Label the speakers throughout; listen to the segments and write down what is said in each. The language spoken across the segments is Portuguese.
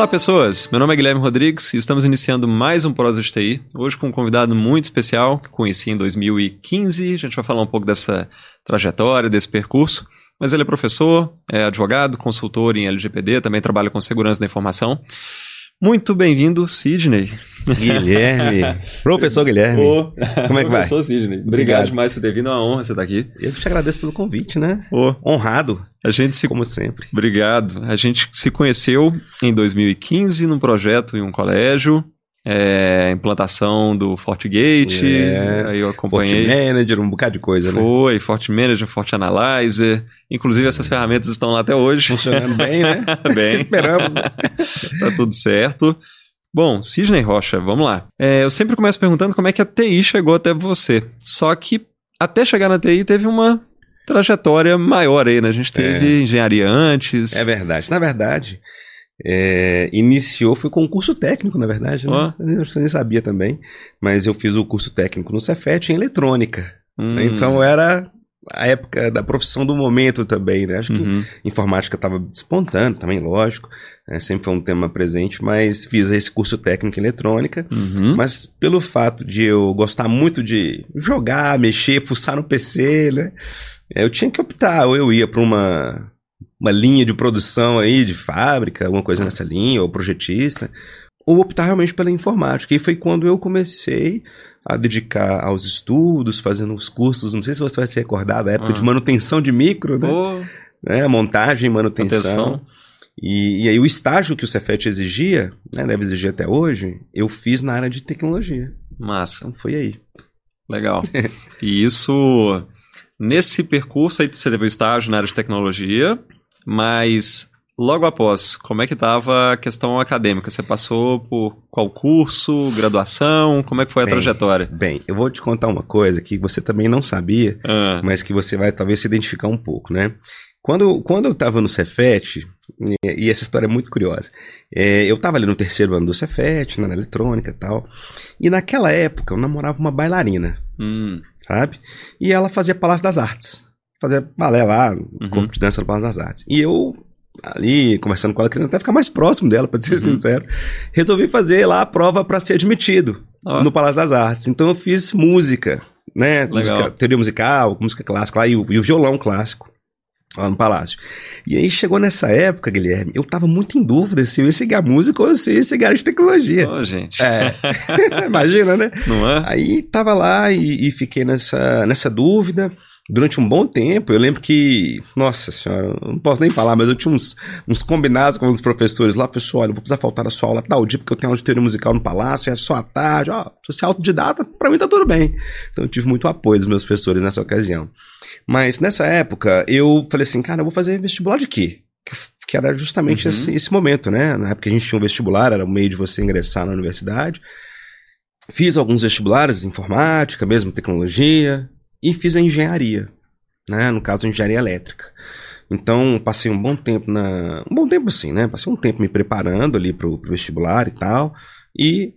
Speaker 1: Olá, pessoas. Meu nome é Guilherme Rodrigues e estamos iniciando mais um Prosa de TI. Hoje com um convidado muito especial que conheci em 2015. A gente vai falar um pouco dessa trajetória, desse percurso. Mas ele é professor, é advogado, consultor em LGPD, também trabalha com segurança da informação. Muito bem-vindo, Sidney.
Speaker 2: Guilherme. Professor Guilherme.
Speaker 1: Ô,
Speaker 2: Como é que vai?
Speaker 1: Professor Sidney. Obrigado,
Speaker 2: Obrigado.
Speaker 1: demais por ter vindo. É uma honra você estar aqui.
Speaker 2: Eu te agradeço pelo convite, né?
Speaker 1: Ô,
Speaker 2: Honrado,
Speaker 1: a gente se
Speaker 2: como sempre.
Speaker 1: Obrigado. A gente se conheceu em 2015 num projeto em um colégio, é, implantação do FortiGate,
Speaker 2: É,
Speaker 1: aí eu
Speaker 2: Forte
Speaker 1: acompanhei.
Speaker 2: Manager, um bocado de coisa, né?
Speaker 1: Foi, Forte Manager, Forte Analyzer. Inclusive essas ferramentas estão lá até hoje.
Speaker 2: Funcionando bem, né?
Speaker 1: Bem,
Speaker 2: Esperamos. né?
Speaker 1: tá tudo certo. Bom, Sidney Rocha, vamos lá. É, eu sempre começo perguntando como é que a TI chegou até você. Só que até chegar na TI teve uma trajetória maior aí, né? A gente teve engenharia antes.
Speaker 2: É verdade. Na verdade, é, iniciou, foi com um curso técnico, na verdade, né?
Speaker 1: Ó.
Speaker 2: Eu nem sabia também, mas eu fiz o curso técnico no Cefet em eletrônica.
Speaker 1: Hum,
Speaker 2: Então era a época da profissão do momento também, né? Acho que
Speaker 1: uhum.
Speaker 2: informática estava despontando também, lógico. né? sempre foi um tema presente, mas fiz esse curso técnico em eletrônica.
Speaker 1: Uhum.
Speaker 2: Mas pelo fato de eu gostar muito de jogar, mexer, fuçar no PC, né? Eu tinha que optar, ou eu ia para uma, uma linha de produção aí, de fábrica, alguma coisa nessa linha, ou projetista, ou optar realmente pela informática. E foi quando eu comecei a dedicar aos estudos, fazendo os cursos, não sei se você vai se recordar da época
Speaker 1: Ah.
Speaker 2: de manutenção de micro, né? Né? Montagem, manutenção.
Speaker 1: atenção.
Speaker 2: E, e aí o estágio que o Cefet exigia, né, deve exigir até hoje, eu fiz na área de tecnologia.
Speaker 1: Massa.
Speaker 2: Então foi aí.
Speaker 1: Legal. E isso, nesse percurso aí você teve o estágio na área de tecnologia, mas logo após, como é que estava a questão acadêmica? Você passou por qual curso, graduação? Como é que foi a
Speaker 2: Bem,
Speaker 1: trajetória?
Speaker 2: Bem, eu vou te contar uma coisa que você também não sabia,
Speaker 1: Ah,
Speaker 2: mas que você vai talvez se identificar um pouco, né? Quando, quando eu estava no Cefet, e, essa história é muito curiosa, é, eu estava ali no terceiro ano do Cefet, na eletrônica e tal, e naquela época eu namorava uma bailarina,
Speaker 1: hum,
Speaker 2: sabe? E ela fazia Palácio das Artes. Fazia balé lá,
Speaker 1: Uhum.
Speaker 2: corpo de dança no Palácio das Artes. E eu, ali, conversando com ela, querendo até ficar mais próximo dela, pra ser
Speaker 1: Uhum.
Speaker 2: sincero, resolvi fazer lá a prova pra ser admitido no Palácio das Artes. Então eu fiz música, né?
Speaker 1: Legal.
Speaker 2: Música, teoria musical, música clássica lá, e o, e o violão clássico. Lá no Palácio. E aí chegou nessa época, Guilherme, eu tava muito em dúvida se eu ia seguir a música ou se eu ia seguir a área de tecnologia.
Speaker 1: Ô, gente,
Speaker 2: É. Imagina, né?
Speaker 1: não é?
Speaker 2: Aí tava lá e, e fiquei nessa, nessa dúvida durante um bom tempo. Eu lembro que, nossa senhora, eu não posso nem falar, mas eu tinha uns, uns combinados com os professores lá. Pessoal, olha, eu vou precisar faltar a sua aula tal dia, porque eu tenho aula de teoria musical no palácio, é só à tarde. Ó, se você é autodidata, pra mim tá tudo bem. Então eu tive muito apoio dos meus professores nessa ocasião. Mas nessa época, eu falei assim, cara, eu vou fazer vestibular de quê? Que, que era justamente
Speaker 1: Uhum.
Speaker 2: esse, esse momento, né? Na época a gente tinha um vestibular, era o meio de você ingressar na universidade. Fiz alguns vestibulares, informática, mesmo tecnologia, e fiz a engenharia, né? No caso, a engenharia elétrica. Então, passei um bom tempo na. Um bom tempo assim, né? Passei um tempo me preparando ali pro, pro vestibular e tal, e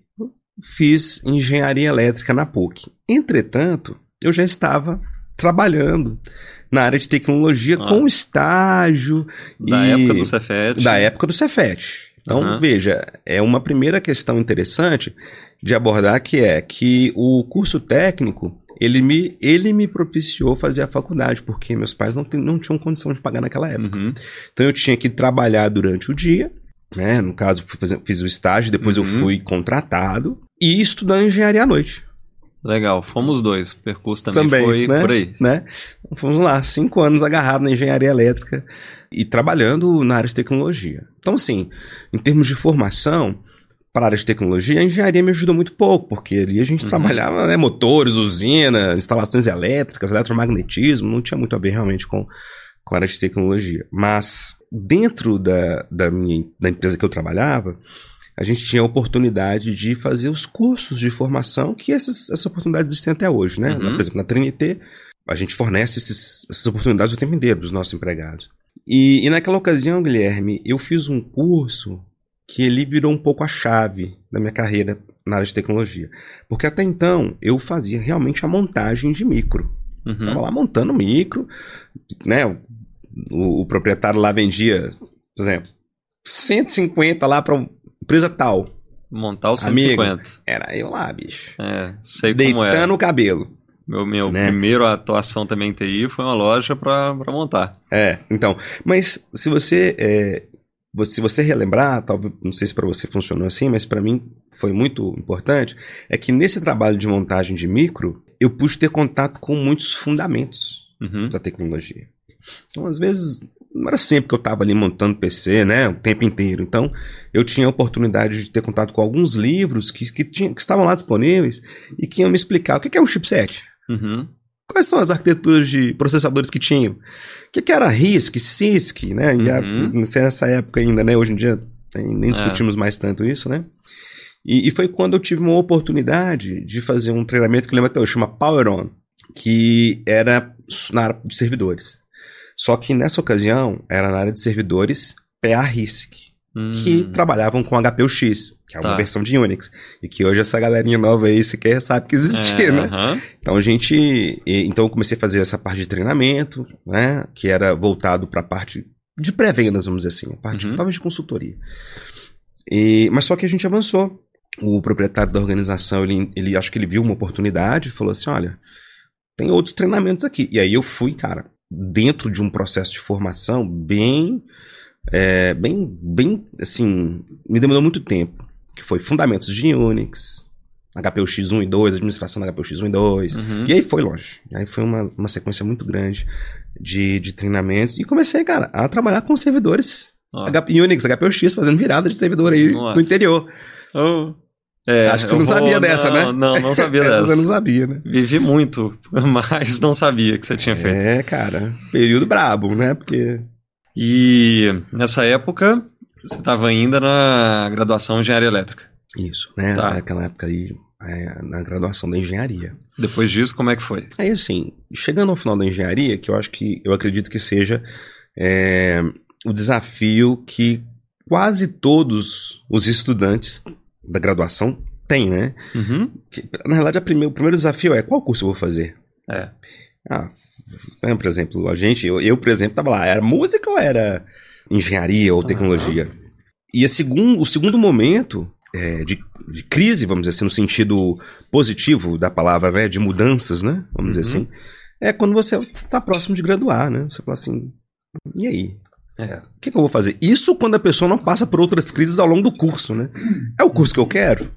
Speaker 2: fiz engenharia elétrica na PUC. Entretanto, eu já estava trabalhando na área de tecnologia
Speaker 1: Ah.
Speaker 2: com estágio
Speaker 1: Da época do Cefet.
Speaker 2: da época do Cefet. Então,
Speaker 1: Aham.
Speaker 2: veja, é uma primeira questão interessante de abordar que é que o curso técnico, ele me, ele me propiciou fazer a faculdade, porque meus pais não, não tinham condição de pagar naquela época.
Speaker 1: Uhum.
Speaker 2: Então eu tinha que trabalhar durante o dia, né? No caso, fazer- fiz o estágio, depois eu
Speaker 1: Uhum.
Speaker 2: fui contratado e estudando engenharia à noite.
Speaker 1: Legal, fomos dois. O percurso também,
Speaker 2: Também,
Speaker 1: foi
Speaker 2: né?
Speaker 1: por aí.
Speaker 2: né? Fomos lá, cinco anos agarrado na engenharia elétrica e trabalhando na área de tecnologia. Então, assim, em termos de formação, para a área de tecnologia, a engenharia me ajudou muito pouco, porque ali a gente
Speaker 1: Uhum.
Speaker 2: trabalhava né, motores, usina, instalações elétricas, eletromagnetismo, não tinha muito a ver realmente com, com a área de tecnologia. Mas dentro da, da, minha, da empresa que eu trabalhava, a gente tinha a oportunidade de fazer os cursos de formação, que essas, essas oportunidades existem até hoje, né?
Speaker 1: Uhum.
Speaker 2: Por exemplo, na Trinité, a gente fornece esses- essas oportunidades o tempo inteiro para os nossos empregados. E, e naquela ocasião, Guilherme, eu fiz um curso que ele virou um pouco a chave da minha carreira na área de tecnologia. Porque até então eu fazia realmente a montagem de micro.
Speaker 1: Uhum.
Speaker 2: Tava lá montando micro, né? O, o proprietário lá vendia, por exemplo, 150 lá pra uma empresa tal.
Speaker 1: Montar o 150.
Speaker 2: Amigo, era eu lá, bicho.
Speaker 1: É, sei
Speaker 2: Deitando
Speaker 1: como é.
Speaker 2: o cabelo.
Speaker 1: Meu, meu
Speaker 2: né?
Speaker 1: primeiro atuação também em TI foi uma loja pra montar.
Speaker 2: É, então. Mas se você. É, você- se você relembrar, talvez, não sei se pra você funcionou assim, mas pra mim foi muito importante, é que nesse trabalho de montagem de micro, eu pude ter contato com muitos fundamentos
Speaker 1: Uhum.
Speaker 2: da tecnologia. Então, às vezes, não era sempre que eu estava ali montando PC, né, o tempo inteiro. Então, eu tinha a oportunidade de ter contato com alguns livros que, que, tinha- que estavam lá disponíveis e que iam me explicar o que que é um chipset,
Speaker 1: Uhum.
Speaker 2: Quais são as arquiteturas de processadores que tinham, o que, que era RISC, CISC, né, e a-
Speaker 1: Uhum.
Speaker 2: não sei nessa época ainda, né, hoje em dia nem,
Speaker 1: É.
Speaker 2: discutimos mais tanto isso, né. E, e foi quando eu tive uma oportunidade de fazer um treinamento que eu lembro até hoje, chama Power On, que era na área de servidores. Só que nessa ocasião era na área de servidores PA RISC, que
Speaker 1: Hum.
Speaker 2: trabalhavam com HPUX, que é uma
Speaker 1: Tá.
Speaker 2: versão de Unix. E que hoje essa galerinha nova aí sequer sabe que existia,
Speaker 1: É,
Speaker 2: né?
Speaker 1: aham.
Speaker 2: Então a gente. Então eu comecei a fazer essa parte de treinamento, né? Que era voltado para a parte de pré-vendas, vamos dizer assim, a parte
Speaker 1: Uhum.
Speaker 2: talvez de consultoria. E, mas só que a gente avançou. O proprietário da organização, ele, ele acho que ele viu uma oportunidade e falou assim: olha, tem outros treinamentos aqui. E aí eu fui, cara, dentro de um processo de formação bem. É, bem, bem, assim, me demorou muito tempo. Que foi fundamentos de Unix, HPUX 1 e 2, administração da HPUX 1 e 2.
Speaker 1: Uhum.
Speaker 2: E aí foi longe. Aí foi uma, uma sequência muito grande de, de treinamentos. E comecei, cara, a trabalhar com servidores. HP Unix, HPUX, fazendo virada de servidor aí
Speaker 1: Nossa.
Speaker 2: no interior.
Speaker 1: Oh. É,
Speaker 2: Acho que você não
Speaker 1: vou-
Speaker 2: sabia dessa,
Speaker 1: não,
Speaker 2: né?
Speaker 1: Não, não sabia
Speaker 2: Essa
Speaker 1: dessa.
Speaker 2: Você não sabia, né?
Speaker 1: Vivi muito, mas não sabia que você tinha feito.
Speaker 2: É, cara. Período brabo, né? Porque.
Speaker 1: E nessa época, você estava ainda na graduação em engenharia elétrica.
Speaker 2: Isso, né?
Speaker 1: Tá.
Speaker 2: Naquela época aí, é, na graduação da engenharia.
Speaker 1: Depois disso, como é que foi?
Speaker 2: Aí, assim, chegando ao final da engenharia, que eu acho que, eu acredito que seja é, o desafio que quase todos os estudantes da graduação têm, né?
Speaker 1: Uhum.
Speaker 2: Que, na verdade, a prime- o primeiro desafio é qual curso eu vou fazer?
Speaker 1: É.
Speaker 2: Ah, né, por exemplo, a gente, eu, eu, por exemplo, tava lá, era música ou era engenharia ou tecnologia? E a segun, o segundo momento é, de, de crise, vamos dizer assim, no sentido positivo da palavra, né, de mudanças, né, vamos dizer
Speaker 1: Uhum.
Speaker 2: assim, é quando você está próximo de graduar, né? Você fala assim, e aí?
Speaker 1: É.
Speaker 2: O que, que eu vou fazer? Isso quando a pessoa não passa por outras crises ao longo do curso, né? É o curso que eu quero?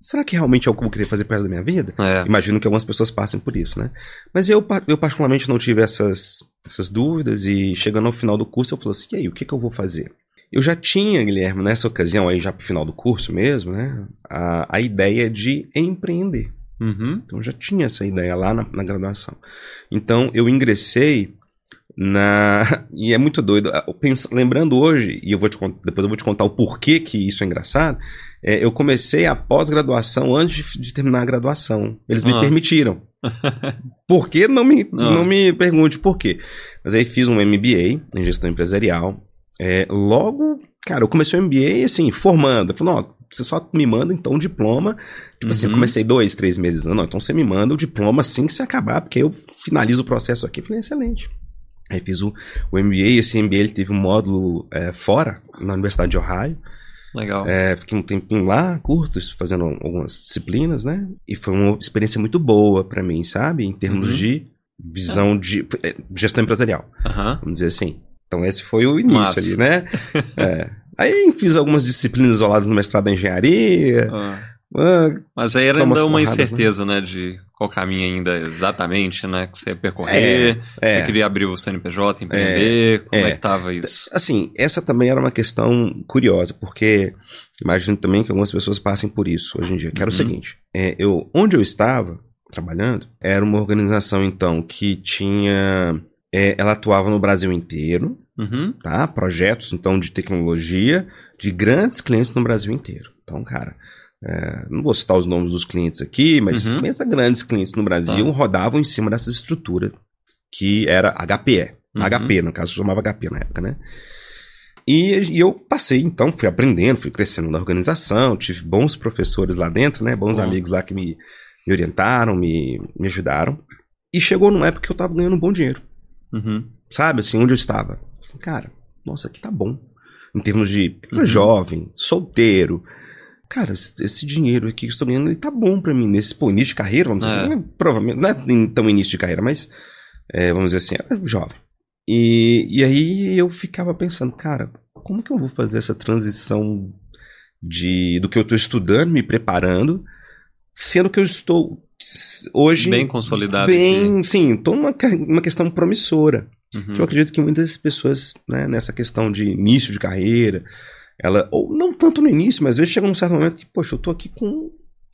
Speaker 2: Será que realmente é o que eu querer fazer pro resto da minha vida?
Speaker 1: É.
Speaker 2: Imagino que algumas pessoas passem por isso, né? Mas eu, eu particularmente não tive essas, essas dúvidas e chegando ao final do curso eu falei assim, e aí, o que, que eu vou fazer? Eu já tinha, Guilherme, nessa ocasião aí, já pro final do curso mesmo, né? A, a ideia de empreender.
Speaker 1: Uhum.
Speaker 2: Então eu já tinha essa ideia lá na, na graduação. Então eu ingressei na. E é muito doido. Penso- lembrando hoje, e eu vou te cont- depois eu vou te contar o porquê que isso é engraçado. é, eu comecei a pós-graduação antes de, terminar a graduação. Eles me
Speaker 1: Ah.
Speaker 2: permitiram. Por que? Não me,
Speaker 1: Ah.
Speaker 2: não me pergunte por quê. Mas aí fiz um MBA em gestão empresarial. É, logo, cara, eu comecei o MBA assim, formando. Eu falei, não, você só me manda então um diploma. Tipo assim, eu
Speaker 1: Uhum.
Speaker 2: comecei dois, três meses. Não, então você me manda o diploma assim que você acabar, porque eu finalizo o processo aqui. Eu falei, excelente. Aí fiz o, o MBA, esse MBA ele teve um módulo é, fora, na Universidade de Ohio.
Speaker 1: Legal.
Speaker 2: É, fiquei um tempinho lá, curto, fazendo algumas disciplinas, né? E foi uma experiência muito boa pra mim, sabe? Em termos
Speaker 1: Uhum.
Speaker 2: de visão de é, gestão empresarial,
Speaker 1: Aham.
Speaker 2: vamos dizer assim. Então esse foi o início
Speaker 1: Massa.
Speaker 2: ali, né? É. Aí fiz algumas disciplinas isoladas no mestrado em engenharia.
Speaker 1: Ah.
Speaker 2: Ah,
Speaker 1: Mas aí era ainda uma
Speaker 2: porradas, né?
Speaker 1: incerteza, né? De qual caminho ainda exatamente, né? Que você ia percorrer.
Speaker 2: é.
Speaker 1: Você queria abrir o CNPJ, empreender. como é.
Speaker 2: é.
Speaker 1: que tava isso?
Speaker 2: Assim, essa também era uma questão curiosa, porque imagino também que algumas pessoas passem por isso hoje em dia. Que era o
Speaker 1: Uhum.
Speaker 2: seguinte: é, eu, onde eu estava trabalhando, era uma organização, então, que tinha. é, ela atuava no Brasil inteiro,
Speaker 1: Uhum.
Speaker 2: tá? Projetos, então, de tecnologia de grandes clientes no Brasil inteiro. Então, cara. É, não vou citar os nomes dos clientes aqui, mas
Speaker 1: Uhum.
Speaker 2: pensa grandes clientes no Brasil
Speaker 1: Tá.
Speaker 2: rodavam em cima dessa estrutura que era HPE.
Speaker 1: Uhum.
Speaker 2: HP, no caso, chamava HP na época, né? E, e eu passei, então, fui aprendendo, fui crescendo na organização, tive bons professores lá dentro, né? Bons
Speaker 1: Bom.
Speaker 2: amigos lá que me, me orientaram, me, me ajudaram. E chegou numa época que eu tava ganhando um bom dinheiro,
Speaker 1: Uhum.
Speaker 2: sabe? Assim, onde eu estava. Falei, cara, nossa, aqui tá bom. em termos de
Speaker 1: Uhum.
Speaker 2: jovem, solteiro. Cara, esse dinheiro aqui que eu estou ganhando, ele tá bom pra mim nesse pô, início de carreira, vamos dizer
Speaker 1: É.
Speaker 2: assim. Provavelmente, não é tão início de carreira, mas é, vamos dizer assim, era jovem. E, e aí eu ficava pensando, cara, como que eu vou fazer essa transição de do que eu estou estudando, me preparando, sendo que eu estou hoje
Speaker 1: Bem consolidado.
Speaker 2: bem, sim, tô numa, uma questão promissora.
Speaker 1: aqui. Uhum.
Speaker 2: Eu acredito que muitas pessoas, né, nessa questão de início de carreira, ela, ou não tanto no início, mas às vezes chega num certo momento que, poxa, eu tô aqui com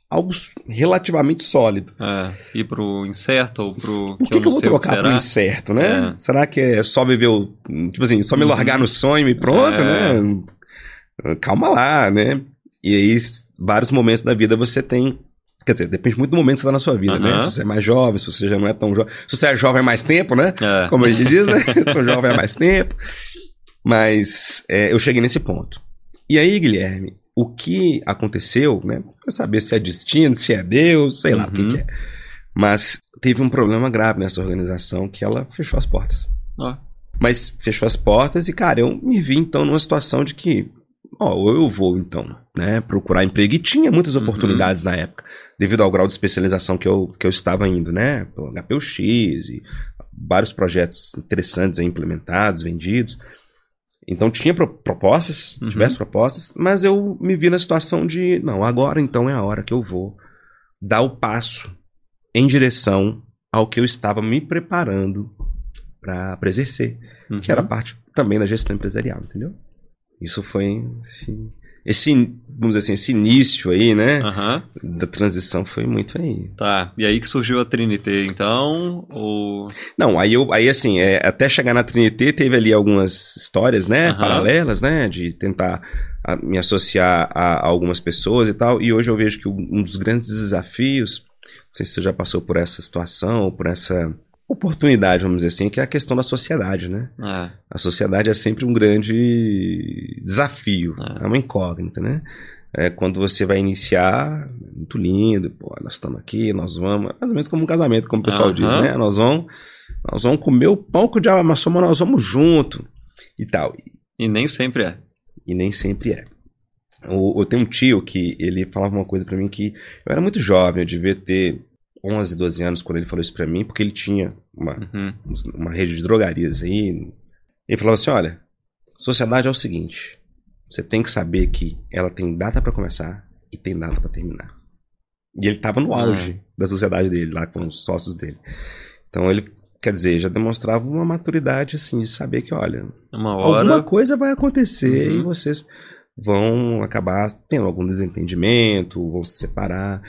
Speaker 2: algo relativamente sólido.
Speaker 1: É, ir pro incerto ou pro
Speaker 2: O
Speaker 1: que,
Speaker 2: que,
Speaker 1: eu
Speaker 2: que eu vou trocar pro incerto, né?
Speaker 1: É.
Speaker 2: Será que é só viver o. Tipo assim, só me
Speaker 1: Uhum.
Speaker 2: largar no sonho e pronto,
Speaker 1: É.
Speaker 2: né? Calma lá, né? E aí, vários momentos da vida você tem. Quer dizer, depende muito do momento que você tá na sua vida, né?
Speaker 1: Aham.
Speaker 2: Se você é mais jovem, se você já não é tão jovem. Se você é jovem há mais tempo, né?
Speaker 1: É.
Speaker 2: Como a gente diz, né? Sou jovem há mais tempo. Mas é, eu cheguei nesse ponto. E aí, Guilherme, o que aconteceu, né? Pra saber se é destino, se é Deus, sei lá o que,
Speaker 1: Uhum.
Speaker 2: que é. Mas teve um problema grave nessa organização que ela fechou as portas.
Speaker 1: Ó,
Speaker 2: Mas fechou as portas e, cara, eu me vi então numa situação de que, ó, eu vou então, né, procurar emprego. E tinha muitas
Speaker 1: Uhum.
Speaker 2: oportunidades na época, devido ao grau de especialização que eu, que eu estava indo, né, pelo HPUX e vários projetos interessantes aí implementados, vendidos. Então tinha pro- propostas,
Speaker 1: Uhum.
Speaker 2: diversas propostas, mas eu me vi na situação de, não, agora então é a hora que eu vou dar o passo em direção ao que eu estava me preparando para exercer
Speaker 1: uhum.
Speaker 2: que era parte também da gestão empresarial, entendeu? Isso foi esse, esse vamos dizer assim, esse início aí, né,
Speaker 1: Aham,
Speaker 2: da transição foi muito aí.
Speaker 1: tá. E aí que surgiu a Trinité, então? Ou.
Speaker 2: Não, aí eu, aí assim, é, até chegar na Trinité teve ali algumas histórias, né,
Speaker 1: Aham.
Speaker 2: paralelas, né, de tentar a, me associar a, a algumas pessoas e tal, e hoje eu vejo que um dos grandes desafios, não sei se você já passou por essa situação, ou por essa oportunidade, vamos dizer assim, que é a questão da sociedade, né?
Speaker 1: É,
Speaker 2: A sociedade é sempre um grande desafio,
Speaker 1: É.
Speaker 2: é, uma incógnita, né? É, quando você vai iniciar, muito lindo, pô, nós estamos aqui, nós vamos, mais ou menos como um casamento, como o pessoal
Speaker 1: Aham.
Speaker 2: diz, né? Nós vamos, nós vamos comer o pão que o diabo amassou, mas nós vamos junto e tal.
Speaker 1: e nem sempre é.
Speaker 2: E nem sempre é. O- Eu tenho um tio que ele falava uma coisa pra mim que eu era muito jovem, eu devia ter 11, 12 anos quando ele falou isso pra mim, porque ele tinha uma,
Speaker 1: Uhum.
Speaker 2: uma rede de drogarias aí. Ele falava assim: olha, sociedade é o seguinte: você tem que saber que ela tem data pra começar e tem data pra terminar. E ele tava no auge da sociedade dele, lá com os sócios dele. Então ele, quer dizer, já demonstrava uma maturidade assim, de saber que, olha,
Speaker 1: hora.
Speaker 2: alguma coisa vai acontecer
Speaker 1: Uhum.
Speaker 2: e vocês vão acabar tendo algum desentendimento, vão se separar.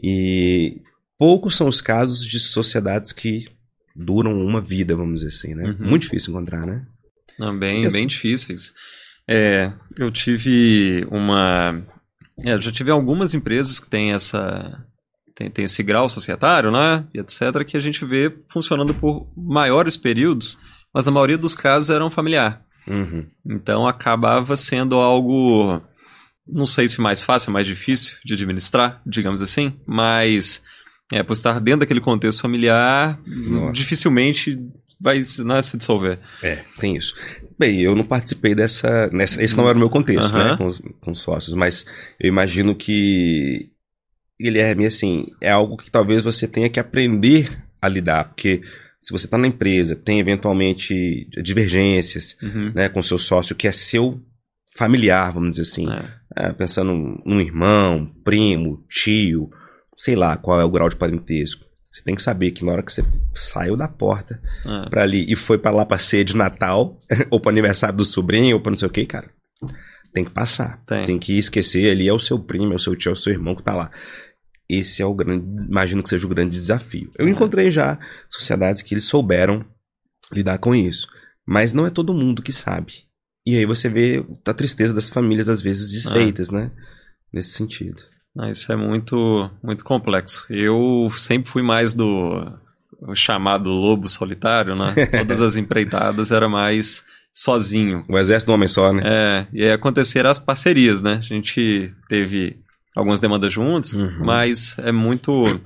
Speaker 2: E poucos são os casos de sociedades que duram uma vida, vamos dizer assim, né?
Speaker 1: Uhum.
Speaker 2: Muito difícil encontrar, né?
Speaker 1: Não, bem,
Speaker 2: Porque-
Speaker 1: bem difíceis. É, eu tive uma. é, já tive algumas empresas que têm essa. Tem, tem esse grau societário, né? E etc., que a gente vê funcionando por maiores períodos, mas a maioria dos casos eram familiar.
Speaker 2: Uhum.
Speaker 1: Então acabava sendo algo. Não sei se mais fácil, mais difícil de administrar, digamos assim, mas é, por estar dentro daquele contexto familiar,
Speaker 2: Nossa.
Speaker 1: dificilmente vai né, se dissolver.
Speaker 2: É, tem isso. Bem, eu não participei dessa, nessa. Esse não era o meu contexto, né? Com os, com os sócios, mas eu imagino que. Guilherme, assim, é algo que talvez você tenha que aprender a lidar, porque se você está na empresa, tem eventualmente divergências
Speaker 1: Uhum.
Speaker 2: né, com seu sócio que é seu familiar, vamos dizer assim.
Speaker 1: É.
Speaker 2: É, pensando num irmão, primo, tio, sei lá qual é o grau de parentesco. Você tem que saber que na hora que você saiu da porta
Speaker 1: É.
Speaker 2: pra ali e foi pra lá pra ceia de Natal, ou pro aniversário do sobrinho, ou pra não sei o que, cara, tem que passar.
Speaker 1: Tem.
Speaker 2: que esquecer ali, é o seu primo, é o seu tio, é o seu irmão que tá lá. Esse é o grande, imagino que seja o grande desafio. Eu
Speaker 1: É.
Speaker 2: encontrei já sociedades que eles souberam lidar com isso, mas não é todo mundo que sabe. E aí você vê a tristeza das famílias às vezes desfeitas, né? Nesse sentido.
Speaker 1: Isso é muito, muito complexo. Eu sempre fui mais do chamado lobo solitário, né? Todas as empreitadas era mais sozinho.
Speaker 2: O exército do homem só, né?
Speaker 1: É, e aí aconteceram as parcerias, né? A gente teve algumas demandas juntos,
Speaker 2: Uhum.
Speaker 1: mas é muito.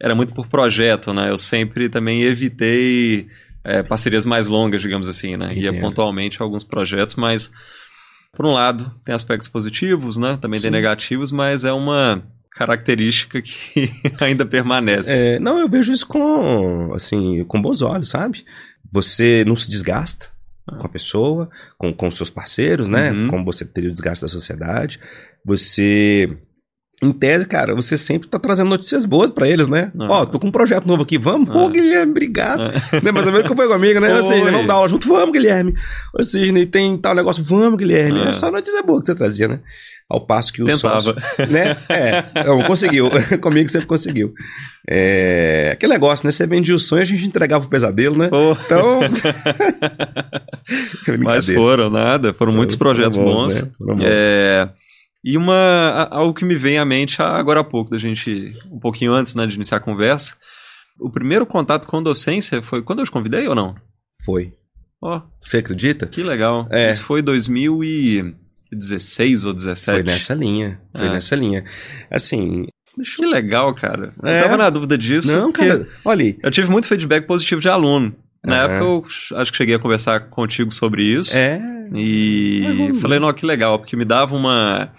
Speaker 1: Era muito por projeto, né? Eu sempre também evitei é, parcerias mais longas, digamos assim, né? Ia
Speaker 2: Entendo.
Speaker 1: pontualmente a alguns projetos, mas por um lado, tem aspectos positivos, né? Também
Speaker 2: Sim.
Speaker 1: tem negativos, mas é uma característica que ainda permanece.
Speaker 2: É, não, eu vejo isso com, assim, com bons olhos, sabe? Você não se desgasta com a pessoa, com, com os seus parceiros, né?
Speaker 1: Uhum.
Speaker 2: Como você teria o desgaste da sociedade. Você, em tese, cara, você sempre tá trazendo notícias boas pra eles, né?
Speaker 1: Ah.
Speaker 2: Ó, tô com um projeto novo aqui, vamos? Pô,
Speaker 1: Ah.
Speaker 2: Guilherme, obrigado. Né, mais ou menos que foi comigo, né? Ou seja, vamos dar aula junto, vamos, Guilherme. Ou seja, né, tem tal negócio, vamos, Guilherme.
Speaker 1: Ah.
Speaker 2: É só notícia boa que você trazia, né? Ao passo que o
Speaker 1: Tentava.
Speaker 2: sócio, né? É, não, conseguiu. Comigo sempre conseguiu. É, aquele negócio, né? Você vendia o sonho, a gente entregava o pesadelo, né?
Speaker 1: Pô,
Speaker 2: Então.
Speaker 1: mas foram nada, foram muitos projetos bons.
Speaker 2: né? Foram bons.
Speaker 1: É, e uma algo que me vem à mente agora há pouco, da gente, um pouquinho antes né, de iniciar a conversa. O primeiro contato com docência foi quando eu te convidei ou não?
Speaker 2: Foi.
Speaker 1: Ó,
Speaker 2: Você acredita?
Speaker 1: que legal.
Speaker 2: É.
Speaker 1: Isso foi 2016 ou 17?
Speaker 2: Foi nessa linha. Foi
Speaker 1: É.
Speaker 2: nessa linha. Assim.
Speaker 1: Que legal, cara. Eu
Speaker 2: É.
Speaker 1: tava na dúvida disso.
Speaker 2: Não, cara. Olha.
Speaker 1: Eu tive muito feedback positivo de aluno. Na
Speaker 2: Aham.
Speaker 1: época eu acho que cheguei a conversar contigo sobre isso.
Speaker 2: É.
Speaker 1: E falei, não, que legal, porque me dava uma.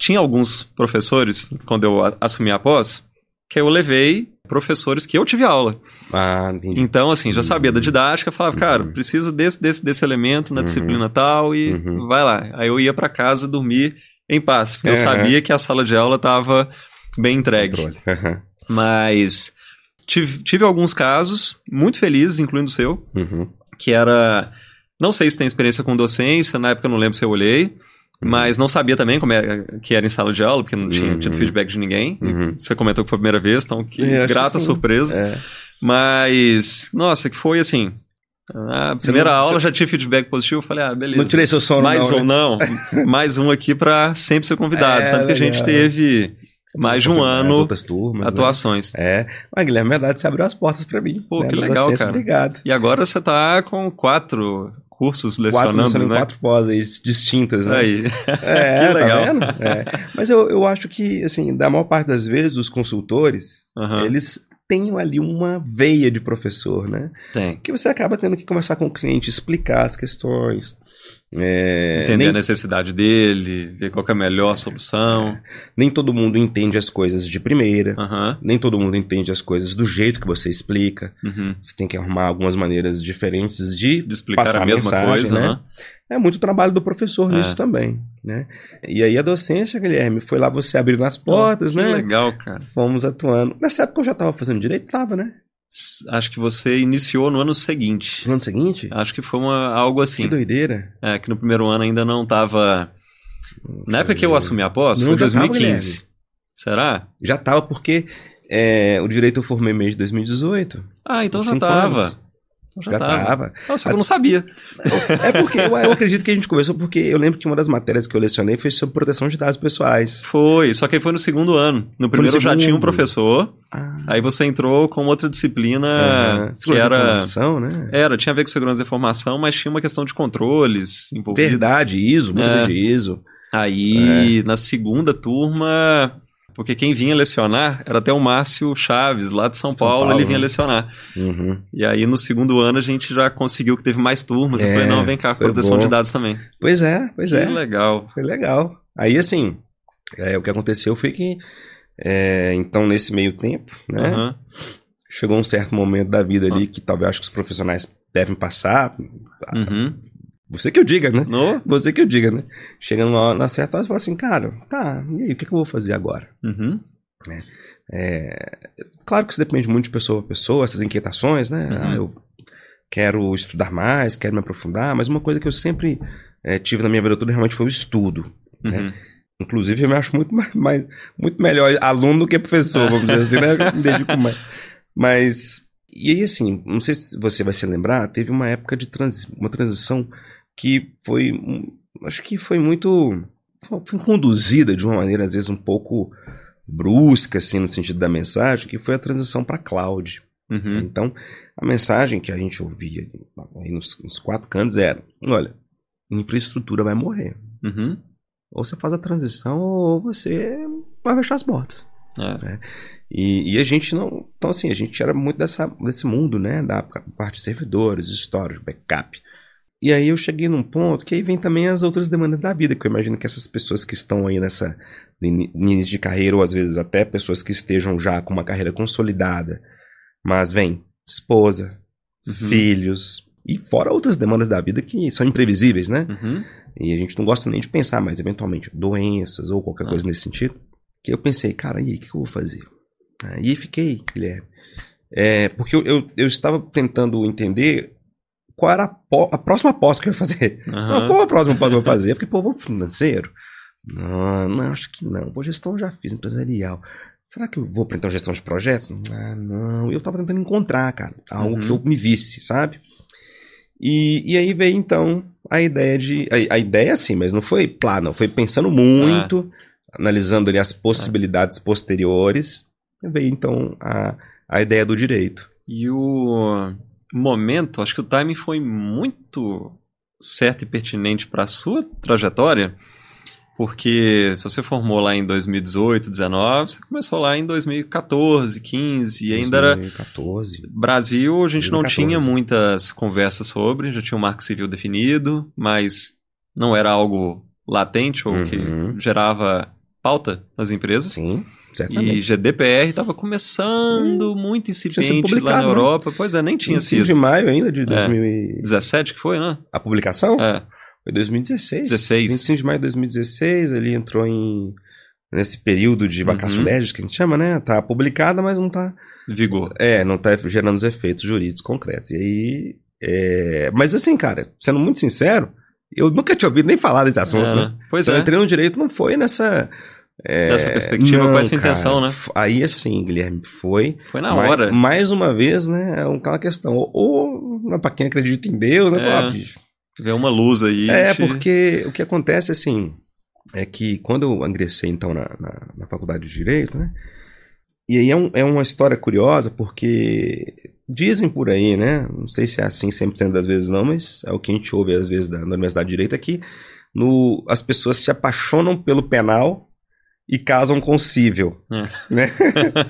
Speaker 1: Tinha alguns professores, quando eu assumi a pós, que eu levei professores que eu tive aula.
Speaker 2: Ah, entendi.
Speaker 1: Então, assim, já sabia da didática, falava, cara,
Speaker 2: Uhum.
Speaker 1: preciso desse, desse, desse elemento na
Speaker 2: Uhum.
Speaker 1: disciplina tal, e
Speaker 2: Uhum.
Speaker 1: vai lá. Aí eu ia pra casa dormir em paz, porque eu
Speaker 2: Aham.
Speaker 1: sabia que a sala de aula estava bem entregue. Mas tive, tive alguns casos muito felizes, incluindo o seu,
Speaker 2: Uhum.
Speaker 1: que era. Não sei se tem experiência com docência, na época eu não lembro se eu olhei, mas não sabia também como é que era em sala de aula, porque não tinha
Speaker 2: Uhum.
Speaker 1: tido feedback de ninguém.
Speaker 2: Uhum.
Speaker 1: Você comentou que foi a primeira vez, então que
Speaker 2: É,
Speaker 1: grata
Speaker 2: que
Speaker 1: surpresa.
Speaker 2: É.
Speaker 1: Mas, nossa, que foi assim. A primeira
Speaker 2: não-
Speaker 1: aula
Speaker 2: você-
Speaker 1: já tive feedback positivo, eu falei, ah, beleza.
Speaker 2: Não tirei seu sono,
Speaker 1: mais
Speaker 2: não.
Speaker 1: um
Speaker 2: né?
Speaker 1: não, mais um aqui pra sempre ser convidado.
Speaker 2: É,
Speaker 1: Tanto que a gente
Speaker 2: legal.
Speaker 1: teve mais de um ano
Speaker 2: outras turmas, né?
Speaker 1: atuações.
Speaker 2: É. Mas, Guilherme, é verdade, você abriu as portas pra mim.
Speaker 1: Pô,
Speaker 2: né?
Speaker 1: que
Speaker 2: Na
Speaker 1: legal, cara.
Speaker 2: Obrigado.
Speaker 1: E agora você tá com quatro cursos
Speaker 2: Quatro,
Speaker 1: lecionando,
Speaker 2: lecionando
Speaker 1: né?
Speaker 2: quatro pós distintas, né?
Speaker 1: Aí.
Speaker 2: É,
Speaker 1: Que legal.
Speaker 2: Tá vendo? É. Mas eu, eu acho que, assim, da maior parte das vezes, os consultores,
Speaker 1: Aham.
Speaker 2: eles têm ali uma veia de professor, né?
Speaker 1: Tem.
Speaker 2: Que você acaba tendo que conversar com o cliente, explicar as questões. É,
Speaker 1: Entender
Speaker 2: nem,
Speaker 1: a necessidade dele, ver qual é a melhor solução.
Speaker 2: nem todo mundo entende as coisas de primeira. Nem todo mundo entende as coisas do jeito que você explica.
Speaker 1: Uhum.
Speaker 2: Você tem que arrumar algumas maneiras diferentes de
Speaker 1: De explicar
Speaker 2: Passar
Speaker 1: a mesma
Speaker 2: mensagem,
Speaker 1: coisa,
Speaker 2: né?
Speaker 1: né?
Speaker 2: É muito trabalho do professor
Speaker 1: É.
Speaker 2: nisso também, né? E aí a docência, Guilherme, foi lá você abrindo as portas,
Speaker 1: que
Speaker 2: né?
Speaker 1: legal, cara.
Speaker 2: Fomos atuando. Nessa época eu já tava fazendo direito? Tava, né?
Speaker 1: Acho que você iniciou no ano seguinte.
Speaker 2: No ano seguinte?
Speaker 1: Acho que foi uma, algo assim.
Speaker 2: Que doideira.
Speaker 1: É, que no primeiro ano ainda não tava. Na época que eu assumi a pós,
Speaker 2: Não,
Speaker 1: foi
Speaker 2: já tava,
Speaker 1: 2015.
Speaker 2: Guilherme.
Speaker 1: Será?
Speaker 2: Já tava porque é, o direito eu formei mês de 2018.
Speaker 1: Ah, então já tava.
Speaker 2: anos.
Speaker 1: Então já,
Speaker 2: Já
Speaker 1: tava.
Speaker 2: tava.
Speaker 1: Eu não sabia.
Speaker 2: É porque eu, eu acredito que a gente conversou porque eu lembro que uma das matérias que eu lecionei foi sobre proteção de dados pessoais.
Speaker 1: Foi, só que aí foi no segundo ano. No primeiro já
Speaker 2: segundo.
Speaker 1: tinha um professor,
Speaker 2: Ah,
Speaker 1: aí você entrou com outra disciplina
Speaker 2: aham.
Speaker 1: que era.
Speaker 2: informação, né?
Speaker 1: Era, tinha a ver com segurança da informação, mas tinha uma questão de controles envolvidos.
Speaker 2: Verdade, ISO, muito
Speaker 1: É.
Speaker 2: de ISO.
Speaker 1: Aí, na segunda turma, porque quem vinha lecionar era até o Márcio Chaves, lá de São,
Speaker 2: São
Speaker 1: Paulo,
Speaker 2: Paulo,
Speaker 1: ele vinha
Speaker 2: né?
Speaker 1: lecionar.
Speaker 2: Uhum.
Speaker 1: E aí, no segundo ano, a gente já conseguiu que teve mais turmas. eu
Speaker 2: É,
Speaker 1: falei, não, vem cá, proteção
Speaker 2: bom.
Speaker 1: de dados também.
Speaker 2: Pois é, pois
Speaker 1: que
Speaker 2: é.
Speaker 1: legal.
Speaker 2: Foi legal. Aí, assim, é, o que aconteceu foi que, é, então, nesse meio tempo, né,
Speaker 1: Aham.
Speaker 2: chegou um certo momento da vida ali que talvez acho que os profissionais devem passar.
Speaker 1: Uhum.
Speaker 2: Você que eu diga, né?
Speaker 1: No?
Speaker 2: Você que eu diga, né? Chegando na, na certa hora, você fala assim, cara, tá, e aí, o que, que eu vou fazer agora?
Speaker 1: Uhum.
Speaker 2: É, claro que isso depende muito de pessoa a pessoa, essas inquietações, né?
Speaker 1: Uhum.
Speaker 2: Ah, eu quero estudar mais, quero me aprofundar, mas uma coisa que eu sempre é, tive na minha vida toda realmente foi o estudo. né?
Speaker 1: Uhum.
Speaker 2: Inclusive, eu me acho muito, mais, mais- muito melhor aluno do que professor, vamos dizer assim, né? Eu me dedico mais. Mas, e aí, assim, não sei se você vai se lembrar, teve uma época de transi uma transição que foi, acho que foi muito, foi conduzida de uma maneira, às vezes, um pouco brusca, assim, no sentido da mensagem, que foi a transição para cloud.
Speaker 1: Uhum.
Speaker 2: Então, a mensagem que a gente ouvia aí nos, nos quatro cantos era, olha, infraestrutura vai morrer.
Speaker 1: Uhum.
Speaker 2: Ou você faz a transição ou você vai fechar as portas.
Speaker 1: É.
Speaker 2: E, e a gente não. Então, assim, a gente era muito dessa, desse mundo, né? Da parte de servidores, storage, backup. E aí eu cheguei num ponto que aí vem também as outras demandas da vida, que eu imagino que essas pessoas que estão aí nessa no início de carreira, ou às vezes até pessoas que estejam já com uma carreira consolidada, mas vem esposa, uhum. filhos, e fora outras demandas da vida que são imprevisíveis, né?
Speaker 1: Uhum.
Speaker 2: E a gente não gosta nem de pensar, mas eventualmente doenças ou qualquer ah. coisa nesse sentido. Que eu pensei, cara, e aí, o que eu vou fazer? Aí fiquei, Guilherme. É, porque eu, eu, eu, estava tentando entender qual era a, a próxima pós que eu ia fazer. Uhum. Qual a próxima pós que eu vou fazer? Eu fiquei, pô, vou financeiro? Não, não, acho que não. Pô, gestão eu já fiz, empresarial. Será que eu vou para então gestão de projetos? Ah, não. Eu estava tentando encontrar, cara, algo uhum. que eu me visse, sabe? E, e aí veio então a ideia de. A, a ideia sim, mas não foi plano, foi pensando muito, ah. analisando ali as possibilidades ah. posteriores. Veio então a, a ideia do direito.
Speaker 1: E o momento, acho que o timing foi muito certo e pertinente para a sua trajetória porque se você formou lá em 2018, 2019, você começou lá em 2014, 15 e ainda
Speaker 2: 2014.
Speaker 1: era Brasil, a gente 2014. não tinha muitas conversas sobre, já tinha um marco civil definido, mas não era algo latente ou uhum. que gerava pauta nas empresas.
Speaker 2: Sim.
Speaker 1: Certamente. E GDPR estava começando hum, muito incipiente lá na né? Europa. Né? Pois é, nem tinha 25
Speaker 2: sido. de maio ainda de 2017
Speaker 1: é. que foi, né?
Speaker 2: A publicação?
Speaker 1: É.
Speaker 2: Foi 2016.
Speaker 1: 16.
Speaker 2: 25 de maio de 2016, ele entrou em nesse período de vacácio uhum. legis, que a gente chama, né? Tá publicada, mas não tá
Speaker 1: vigor.
Speaker 2: É, não tá gerando os efeitos jurídicos concretos. E aí, é... mas assim, cara, sendo muito sincero, eu nunca tinha ouvido nem falar desse assunto. É, né?
Speaker 1: Pois
Speaker 2: então,
Speaker 1: é.
Speaker 2: Eu entrei no direito não foi nessa
Speaker 1: é, Dessa perspectiva, não, com essa cara, intenção, né?
Speaker 2: Aí assim, Guilherme, foi.
Speaker 1: Foi na hora.
Speaker 2: Mais, uma vez, né? É aquela questão. Ou, ou para quem acredita em Deus, né? É.
Speaker 1: Vê uma luz aí.
Speaker 2: É, gente... porque o que acontece, assim, é que quando eu ingressei, então, na, na, na faculdade de Direito, né? E aí é, um, é, uma história curiosa, porque dizem por aí, né? Não sei se é assim 100% das vezes não, mas é o que a gente ouve às vezes da, na Universidade de Direito, é que no, as pessoas se apaixonam pelo penal e casam com o civil. É. Né?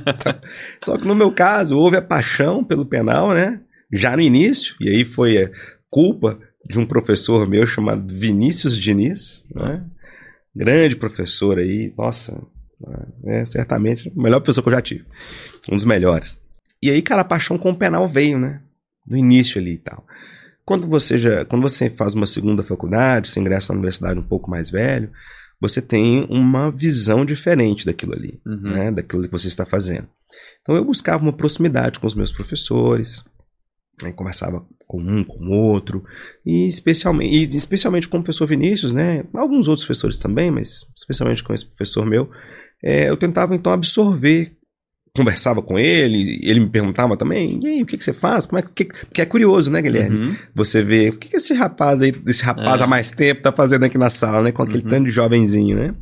Speaker 2: Só que no meu caso, houve a paixão pelo penal, né? Já no início, e aí foi culpa de um professor meu chamado Vinícius Diniz, né? grande professor aí, nossa, é certamente o melhor professor que eu já tive, um dos melhores. E aí, cara, a paixão com o penal veio, né? No início ali e tal. Quando você já, quando você faz uma segunda faculdade, você ingressa na universidade um pouco mais velho, você tem uma visão diferente daquilo ali, uhum. né? Daquilo que você está fazendo. Então eu buscava uma proximidade com os meus professores, né? conversava com um, com o outro, e especialmente, e especialmente com o professor Vinícius, né? Alguns outros professores também, mas especialmente com esse professor meu, é, eu tentava então absorver, conversava com ele, ele me perguntava também, e aí, o que, que você faz? Como é que, porque é curioso, né, Guilherme? Uhum. Você vê, o que, que esse rapaz aí, esse rapaz é. há mais tempo tá fazendo aqui na sala, né? Com aquele uhum. tanto de jovenzinho, né?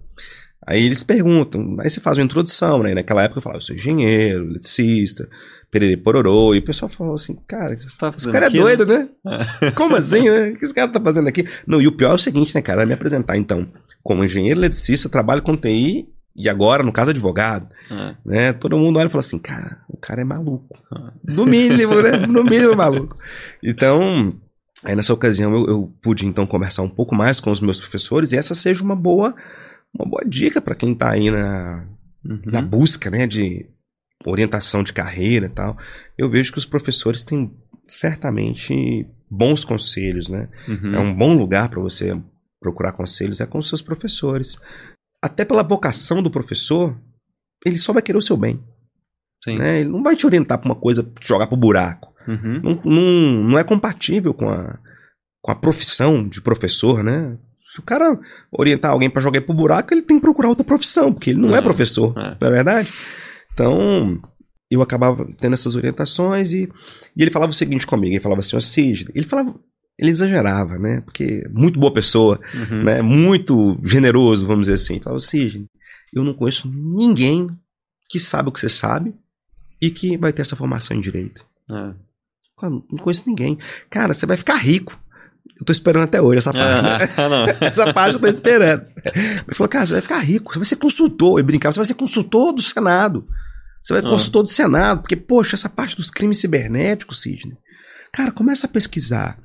Speaker 2: Aí eles perguntam, aí você faz uma introdução, né? Naquela época eu falava, eu sou engenheiro, eletricista, perere pororô, e o pessoal falou assim, cara, tá esse cara é aqui, é doido, né? né? Como assim, né? O que esse cara tá fazendo aqui? Não, e o pior é o seguinte, né, cara, é me apresentar, então, como engenheiro eletricista, trabalho com TI, e agora, no caso, advogado, é. né? Todo mundo olha e fala assim, cara, o cara é maluco. É. No mínimo, né? No mínimo maluco. Então, aí nessa ocasião eu, eu pude, então, conversar um pouco mais com os meus professores, e essa seja uma boa, uma boa dica para quem tá aí na, uhum. na busca, né, de orientação de carreira e tal, eu vejo que os professores têm certamente bons conselhos, né? Uhum. É um bom lugar para você procurar conselhos é com os seus professores. Até pela vocação do professor, ele só vai querer o seu bem. Né? Ele não vai te orientar para uma coisa, jogar para o buraco. Uhum. Não, não, não é compatível com a, com a profissão de professor, né? Se o cara orientar alguém para jogar para o buraco, ele tem que procurar outra profissão, porque ele não é, é professor, é. não é verdade? Então, eu acabava tendo essas orientações e, e ele falava o seguinte comigo, ele falava assim, ó, Sidney, ele falava, ele exagerava, né, porque muito boa pessoa, uhum. né, muito generoso, vamos dizer assim, falava, Sidney, eu não conheço ninguém que sabe o que você sabe e que vai ter essa formação em direito. É. Não conheço ninguém. Cara, você vai ficar rico. Eu tô esperando até hoje essa parte. Ah, né? essa parte eu tô esperando. Ele falou, cara, você vai ficar rico, você vai ser consultor. Eu brincava, você vai ser consultor do Senado. Você vai ah. consultor do Senado, porque, poxa, essa parte dos crimes cibernéticos, Sidney. Cara, começa a pesquisar.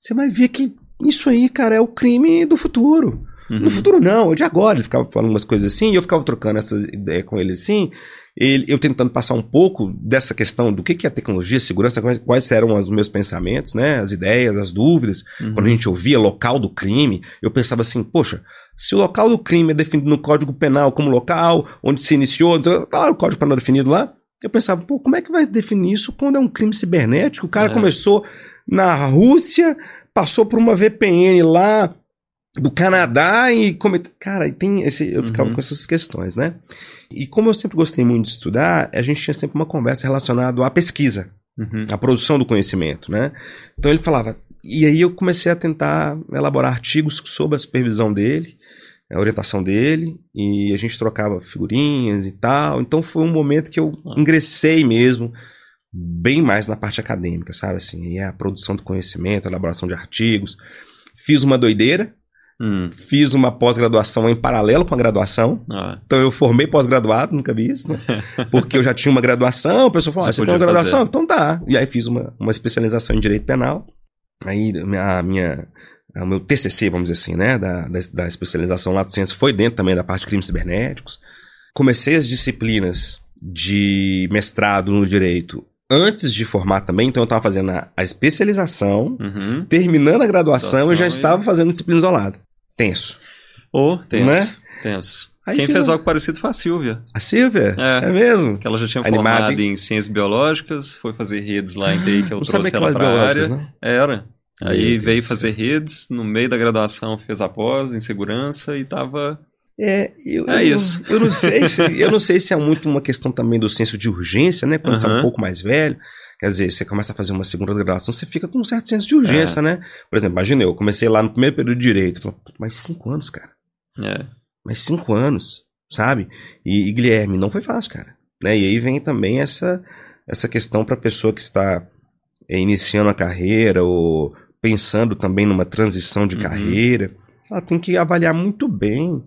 Speaker 2: Você vai ver que isso aí, cara, é o crime do futuro.
Speaker 1: Uhum.
Speaker 2: No futuro não, de agora. Ele ficava falando umas coisas assim, e eu ficava trocando essas ideias com ele assim. Ele, eu tentando passar um pouco dessa questão do que, que é tecnologia, segurança, quais, quais eram os meus pensamentos, né? As ideias, as dúvidas.
Speaker 1: Uhum.
Speaker 2: Quando a gente ouvia local do crime, eu pensava assim, poxa, se o local do crime é definido no Código Penal como local, onde se iniciou, claro, o Código Penal definido lá, eu pensava, pô, como é que vai definir isso quando é um crime cibernético? O cara
Speaker 1: É.
Speaker 2: começou na Rússia, passou por uma VPN lá do Canadá e cometeu. Cara, tem esse. Eu ficava
Speaker 1: Uhum.
Speaker 2: com essas questões, né? E como eu sempre gostei muito de estudar, a gente tinha sempre uma conversa relacionada à pesquisa,
Speaker 1: Uhum.
Speaker 2: à produção do conhecimento, né? Então ele falava. E aí eu comecei a tentar elaborar artigos sob a supervisão dele, a orientação dele, e a gente trocava figurinhas e tal. Então foi um momento que eu ingressei mesmo bem mais na parte acadêmica, sabe? Assim, e a produção do conhecimento, a elaboração de artigos. Fiz uma doideira,
Speaker 1: Hum.
Speaker 2: fiz uma pós-graduação em paralelo com a graduação.
Speaker 1: Ah,
Speaker 2: Então eu formei pós-graduado, nunca vi isso, né? Porque eu já tinha uma graduação, a pessoa falou: ah,
Speaker 1: Você
Speaker 2: tem uma graduação?
Speaker 1: fazer.
Speaker 2: Então tá. E aí fiz uma, uma especialização em direito penal. Aí a minha. O meu TCC, vamos dizer assim, né, da, da, da especialização Lato Senso foi dentro também da parte de crimes cibernéticos. Comecei as disciplinas de mestrado no direito antes de formar também, então eu estava fazendo a, a especialização,
Speaker 1: uhum.
Speaker 2: terminando a graduação, eu já estava fazendo disciplina isolada. Tenso.
Speaker 1: Ou, tenso.
Speaker 2: Né?
Speaker 1: Tenso.
Speaker 2: Aí
Speaker 1: Quem fez
Speaker 2: um-
Speaker 1: algo parecido foi a Silvia.
Speaker 2: A Silvia?
Speaker 1: É.
Speaker 2: É, mesmo?
Speaker 1: Que ela já tinha
Speaker 2: Animada,
Speaker 1: formado
Speaker 2: hein?
Speaker 1: em ciências biológicas, foi fazer redes lá em TI, que eu
Speaker 2: Não
Speaker 1: trouxe ela pra
Speaker 2: biológicas,
Speaker 1: área.
Speaker 2: não?
Speaker 1: Era. Aí
Speaker 2: Meu
Speaker 1: veio
Speaker 2: Deus.
Speaker 1: fazer redes, no meio da graduação fez a pós em segurança e tava.
Speaker 2: É, eu,
Speaker 1: É
Speaker 2: eu,
Speaker 1: isso.
Speaker 2: Eu não sei se, eu não sei se é muito uma questão também do senso de urgência, né? Quando você é um pouco mais velho. Quer dizer, você começa a fazer uma segunda graduação, você fica com um certo senso de urgência, né? Por exemplo, imagina eu, comecei lá no primeiro período de direito. Falei, "Pô, mais cinco anos, cara.
Speaker 1: É.
Speaker 2: Mais cinco anos, sabe? E, e, Guilherme, não foi fácil, cara. Né? E aí vem também essa, essa questão para a pessoa que está é, iniciando a carreira ou pensando também numa transição de
Speaker 1: Uhum.
Speaker 2: carreira. Ela tem que avaliar muito bem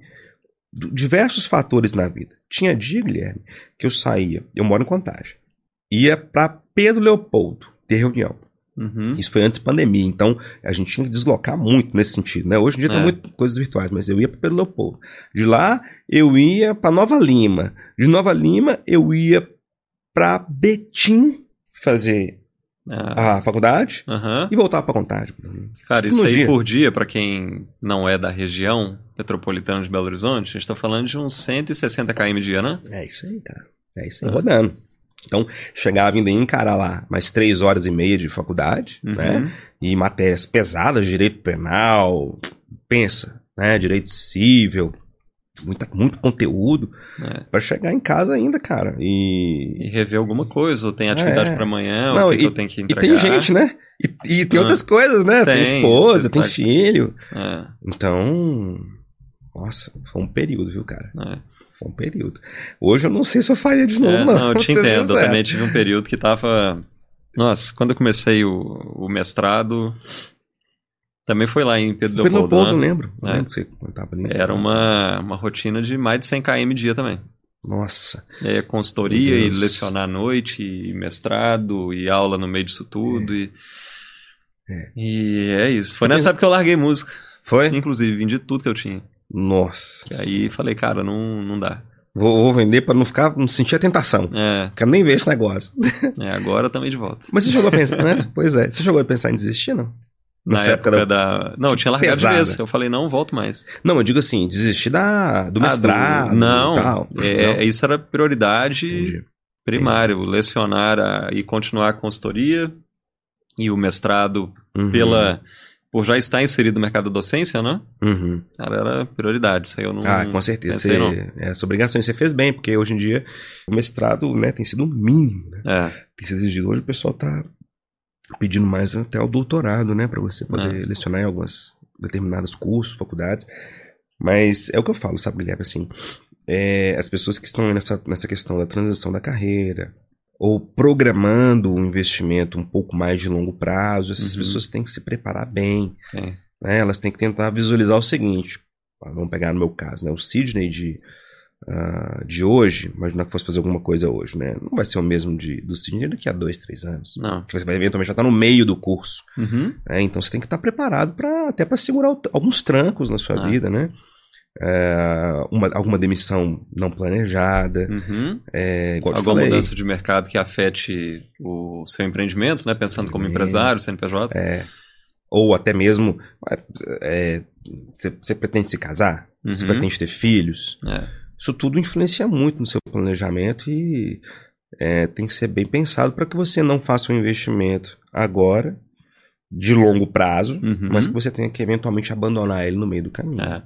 Speaker 2: diversos fatores na vida. Tinha dia, Guilherme, que eu saía, eu moro em Contagem, ia para Pedro Leopoldo ter reunião.
Speaker 1: Uhum.
Speaker 2: Isso foi antes da pandemia, então a gente tinha que deslocar muito nesse sentido, né? Hoje em dia
Speaker 1: É.
Speaker 2: tem muitas coisas virtuais, mas eu ia para Pedro Leopoldo. De lá eu ia para Nova Lima. De Nova Lima eu ia para Betim fazer
Speaker 1: Ah,
Speaker 2: a faculdade
Speaker 1: Aham.
Speaker 2: e voltar para Contagem.
Speaker 1: Cara,
Speaker 2: Tudo
Speaker 1: isso aí
Speaker 2: dia.
Speaker 1: por dia, pra quem não é da região metropolitana de Belo Horizonte, a gente tá falando de uns 160 km dia, né?
Speaker 2: É isso aí, cara. É isso aí,
Speaker 1: Ah.
Speaker 2: rodando. Então, chegava ainda em encarar lá mais três horas e meia de faculdade,
Speaker 1: Uhum.
Speaker 2: né? E matérias pesadas, direito penal, pensa, né? Direito civil, muita, muito conteúdo,
Speaker 1: É.
Speaker 2: Pra chegar em casa ainda, cara. E,
Speaker 1: E rever alguma coisa, ou tem atividade
Speaker 2: É.
Speaker 1: pra amanhã,
Speaker 2: Não,
Speaker 1: o que,
Speaker 2: e-
Speaker 1: eu tenho que
Speaker 2: e
Speaker 1: entregar.
Speaker 2: tem gente, né? E, e tem
Speaker 1: Ah.
Speaker 2: outras coisas, né? Tem,
Speaker 1: Tem,
Speaker 2: esposa, tem
Speaker 1: tá-
Speaker 2: filho.
Speaker 1: É,
Speaker 2: Então, nossa, foi um período, viu, cara?
Speaker 1: é.
Speaker 2: Foi um período. Hoje eu não sei se eu faria de novo,
Speaker 1: É,
Speaker 2: não.
Speaker 1: não, eu te entendo. Eu também tive um período que tava. Nossa, quando eu comecei o, o mestrado, também foi lá em Pedro
Speaker 2: Pedro
Speaker 1: Leopoldo.
Speaker 2: Leopoldo, eu
Speaker 1: né?
Speaker 2: lembro.
Speaker 1: É.
Speaker 2: lembro que você contava nisso.
Speaker 1: Era uma, uma rotina de mais de 100 km dia também.
Speaker 2: Nossa.
Speaker 1: E aí, consultoria
Speaker 2: Meu
Speaker 1: e lecionar à noite, e mestrado, e aula no meio disso tudo. E
Speaker 2: É.
Speaker 1: e é isso. Foi
Speaker 2: Você
Speaker 1: nessa época que eu larguei música.
Speaker 2: Foi?
Speaker 1: Inclusive, vendi tudo que eu tinha.
Speaker 2: Nossa.
Speaker 1: E aí falei, cara, não, não dá.
Speaker 2: Vou, vou vender pra não ficar, não sentir a tentação.
Speaker 1: É,
Speaker 2: Quero nem ver esse negócio.
Speaker 1: é agora também de volta.
Speaker 2: Mas você chegou a pensar, né? Pois é. Você chegou a pensar em desistir, não?
Speaker 1: Na época,
Speaker 2: época
Speaker 1: da... Não, eu tinha largado
Speaker 2: pesada.
Speaker 1: de vez. Eu falei, não, volto mais.
Speaker 2: Não, eu digo assim, desistir da, do
Speaker 1: Ah,
Speaker 2: mestrado
Speaker 1: Não,
Speaker 2: e tal.
Speaker 1: é,
Speaker 2: Não?
Speaker 1: isso era prioridade
Speaker 2: Entendi.
Speaker 1: primária. o Lecionar a- e continuar a consultoria e o mestrado
Speaker 2: Uhum.
Speaker 1: pela... Por já estar inserido no mercado da docência, né?
Speaker 2: Uhum.
Speaker 1: Cara, era prioridade. Isso aí eu não.
Speaker 2: Ah, com certeza. Você,
Speaker 1: não.
Speaker 2: é a sua obrigação. E você fez bem, porque hoje em dia o mestrado né, tem sido o mínimo. Né?
Speaker 1: É,
Speaker 2: Tem sido exigido. Hoje o pessoal tá pedindo mais até o doutorado, né? Pra você poder
Speaker 1: É.
Speaker 2: lecionar em alguns determinados cursos, faculdades. Mas é o que eu falo, sabe, Guilherme? Assim, é, as pessoas que estão nessa, nessa questão da transição da carreira, ou programando um investimento um pouco mais de longo prazo, essas
Speaker 1: Uhum.
Speaker 2: pessoas têm que se preparar bem.
Speaker 1: tem.
Speaker 2: né? Elas têm que tentar visualizar o seguinte. Vamos pegar no meu caso, né? O Sidney de uh, de hoje, imaginar que fosse fazer alguma coisa hoje, né? Não vai ser o mesmo de, do Sidney daqui a dois, três anos.
Speaker 1: Não.
Speaker 2: Porque você vai eventualmente já estar no meio do curso.
Speaker 1: Uhum.
Speaker 2: né? Então você tem que estar preparado para até para segurar o- alguns trancos na sua
Speaker 1: Ah.
Speaker 2: vida, né? É, uma- alguma demissão não planejada,
Speaker 1: Uhum.
Speaker 2: é, igual
Speaker 1: Alguma
Speaker 2: falei.
Speaker 1: mudança de mercado que afete o seu empreendimento, né? Pensando como empresário, CNPJ.
Speaker 2: É, ou até mesmo é, você, você pretende se casar, você
Speaker 1: Uhum.
Speaker 2: pretende ter filhos.
Speaker 1: É.
Speaker 2: Isso tudo influencia muito no seu planejamento e é, tem que ser bem pensado para que você não faça um investimento agora de longo prazo,
Speaker 1: Uhum.
Speaker 2: mas que você tenha que eventualmente abandonar ele no meio do caminho.
Speaker 1: É.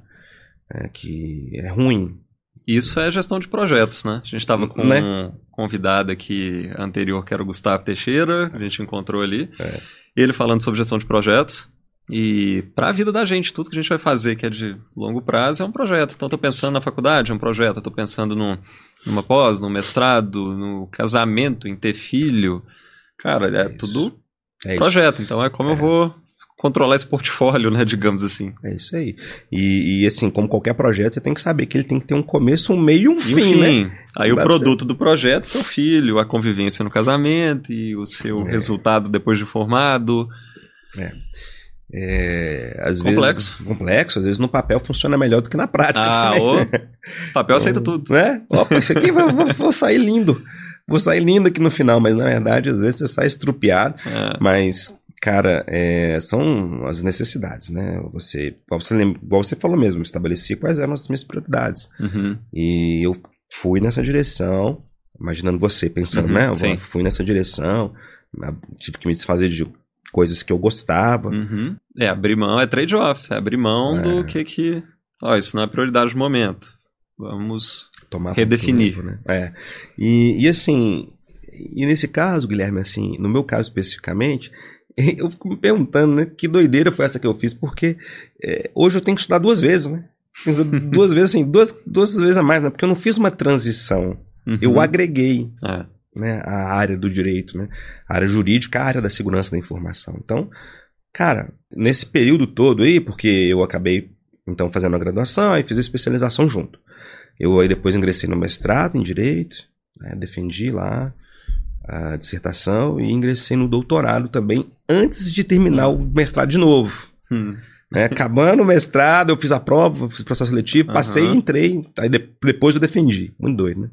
Speaker 2: É, que é ruim.
Speaker 1: Isso é gestão de projetos, né? A gente estava com
Speaker 2: Né?
Speaker 1: um convidado aqui anterior, que era o Gustavo Teixeira, a gente encontrou ali.
Speaker 2: É.
Speaker 1: Ele falando sobre gestão de projetos. E para a vida da gente, tudo que a gente vai fazer que é de longo prazo é um projeto. Então, estou pensando na faculdade, é um projeto. Estou pensando num, numa pós, num mestrado, no casamento, em ter filho. Cara, é,
Speaker 2: É isso.
Speaker 1: tudo
Speaker 2: É isso.
Speaker 1: projeto. Então, é como eu vou controlar esse portfólio, né? Digamos assim.
Speaker 2: É isso aí. E, e, assim, como qualquer projeto, você tem que saber que ele tem que ter um começo, um meio e um
Speaker 1: E o
Speaker 2: fim, né?
Speaker 1: Aí
Speaker 2: Não
Speaker 1: o produto do projeto, seu filho, a convivência no casamento e o seu
Speaker 2: É.
Speaker 1: resultado depois de formado.
Speaker 2: É, às
Speaker 1: Complexo.
Speaker 2: vezes complexo, às vezes no papel funciona melhor do que na prática
Speaker 1: Ah,
Speaker 2: né?
Speaker 1: papel aceita tudo.
Speaker 2: né? Opa, isso aqui vai, vou, vou sair lindo. Vou sair lindo aqui no final, mas na verdade, às vezes você sai estrupiado.
Speaker 1: É.
Speaker 2: Mas, cara, é, são as necessidades, né? Você, igual você, igual você falou mesmo, estabeleci quais eram as minhas prioridades.
Speaker 1: Uhum.
Speaker 2: E eu fui nessa direção, imaginando você pensando,
Speaker 1: Uhum,
Speaker 2: né? Eu
Speaker 1: sim.
Speaker 2: fui nessa direção, tive que me desfazer de coisas que eu gostava.
Speaker 1: Uhum. É, abrir mão é trade-off. É abrir mão
Speaker 2: É.
Speaker 1: do que que. Ó, isso não é prioridade do momento. Vamos.
Speaker 2: tomar
Speaker 1: Redefinir.
Speaker 2: tempo, né? É. E, e assim, e nesse caso, Guilherme, assim, no meu caso especificamente, eu fico me perguntando, né, que doideira foi essa que eu fiz, porque é, hoje eu tenho que estudar duas vezes, né? Duas vezes, assim, duas, duas vezes a mais, né? Porque eu não fiz uma transição,
Speaker 1: Uhum.
Speaker 2: eu agreguei
Speaker 1: É.
Speaker 2: né, a área do direito, né? A área jurídica, a área da segurança da informação. Então, cara, nesse período todo aí, porque eu acabei então fazendo a graduação e fiz a especialização junto. Eu aí depois ingressei no mestrado em direito, né, defendi lá a dissertação e ingressei no doutorado também antes de terminar o mestrado de novo.
Speaker 1: Hum.
Speaker 2: né? Acabando o mestrado, eu fiz a prova, fiz processo seletivo, passei e entrei. Aí de- depois eu defendi. Muito doido, né?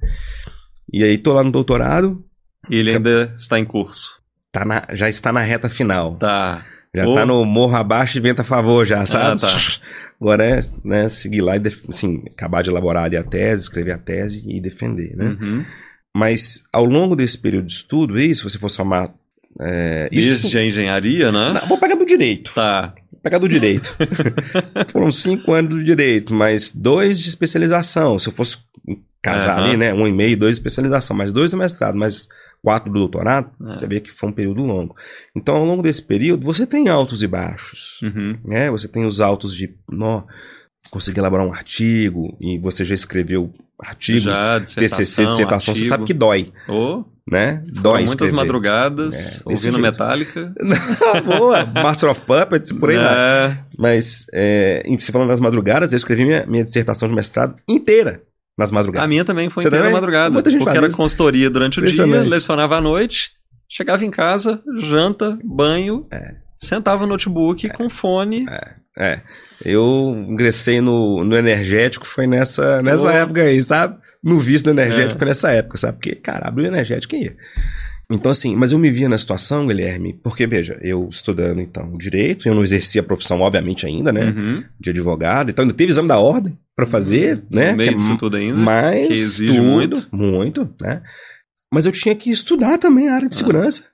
Speaker 2: E aí tô lá no doutorado,
Speaker 1: E ele ainda está em curso.
Speaker 2: tá na- já está na reta final.
Speaker 1: Tá.
Speaker 2: Já
Speaker 1: Ô.
Speaker 2: tá no morro abaixo e vento a favor já, sabe?
Speaker 1: tá.
Speaker 2: Agora é né, seguir lá e assim, acabar de elaborar ali a tese, escrever a tese e defender, né?
Speaker 1: Uhum.
Speaker 2: Mas ao longo desse período de estudo, aí, se você for somar... É, isso,
Speaker 1: Desde a engenharia, né?
Speaker 2: Não, vou pegar do direito.
Speaker 1: Tá.
Speaker 2: Vou pegar do direito. Foram cinco anos do direito, mas dois de especialização. Se eu fosse casar
Speaker 1: Aham.
Speaker 2: ali, né? Um e meio, dois de especialização, mais dois do mestrado, mais quatro do doutorado,
Speaker 1: É.
Speaker 2: você vê que foi um período longo. Então, ao longo desse período, você tem altos e baixos.
Speaker 1: Uhum.
Speaker 2: né? Você tem os altos de, nó, consegui elaborar um artigo, e você já escreveu artigos,
Speaker 1: Já,
Speaker 2: TCC,
Speaker 1: dissertação,
Speaker 2: dissertação, você
Speaker 1: artigo.
Speaker 2: sabe que dói,
Speaker 1: Ô,
Speaker 2: né? Dói
Speaker 1: muitas
Speaker 2: escrever.
Speaker 1: madrugadas,
Speaker 2: É,
Speaker 1: ouvindo
Speaker 2: jeito.
Speaker 1: Metallica.
Speaker 2: Boa, Master of Puppets, por aí.
Speaker 1: É,
Speaker 2: Mas, é, você falando das madrugadas, eu escrevi minha, minha dissertação de mestrado inteira nas madrugadas.
Speaker 1: A minha também foi
Speaker 2: Você
Speaker 1: inteira
Speaker 2: também?
Speaker 1: madrugada.
Speaker 2: Muita gente
Speaker 1: porque era
Speaker 2: isso.
Speaker 1: consultoria durante o dia, lecionava à noite, chegava em casa, janta, banho,
Speaker 2: É.
Speaker 1: sentava no notebook com fone.
Speaker 2: É, eu ingressei no, no energético, foi nessa, nessa época aí, sabe? No vício do energético
Speaker 1: É.
Speaker 2: nessa época, sabe? Porque, cara, abriu o energético e ia. Então, assim, mas eu me via na situação, Guilherme, porque, veja, eu estudando, então, direito, eu não exercia a profissão, obviamente, ainda, né?
Speaker 1: Uhum.
Speaker 2: De advogado, então ainda teve exame da ordem pra fazer, né?
Speaker 1: No meio
Speaker 2: que é
Speaker 1: tudo ainda.
Speaker 2: mais
Speaker 1: que exige
Speaker 2: tudo,
Speaker 1: muito.
Speaker 2: muito, né? Mas eu tinha que estudar também a área de
Speaker 1: Ah.
Speaker 2: segurança.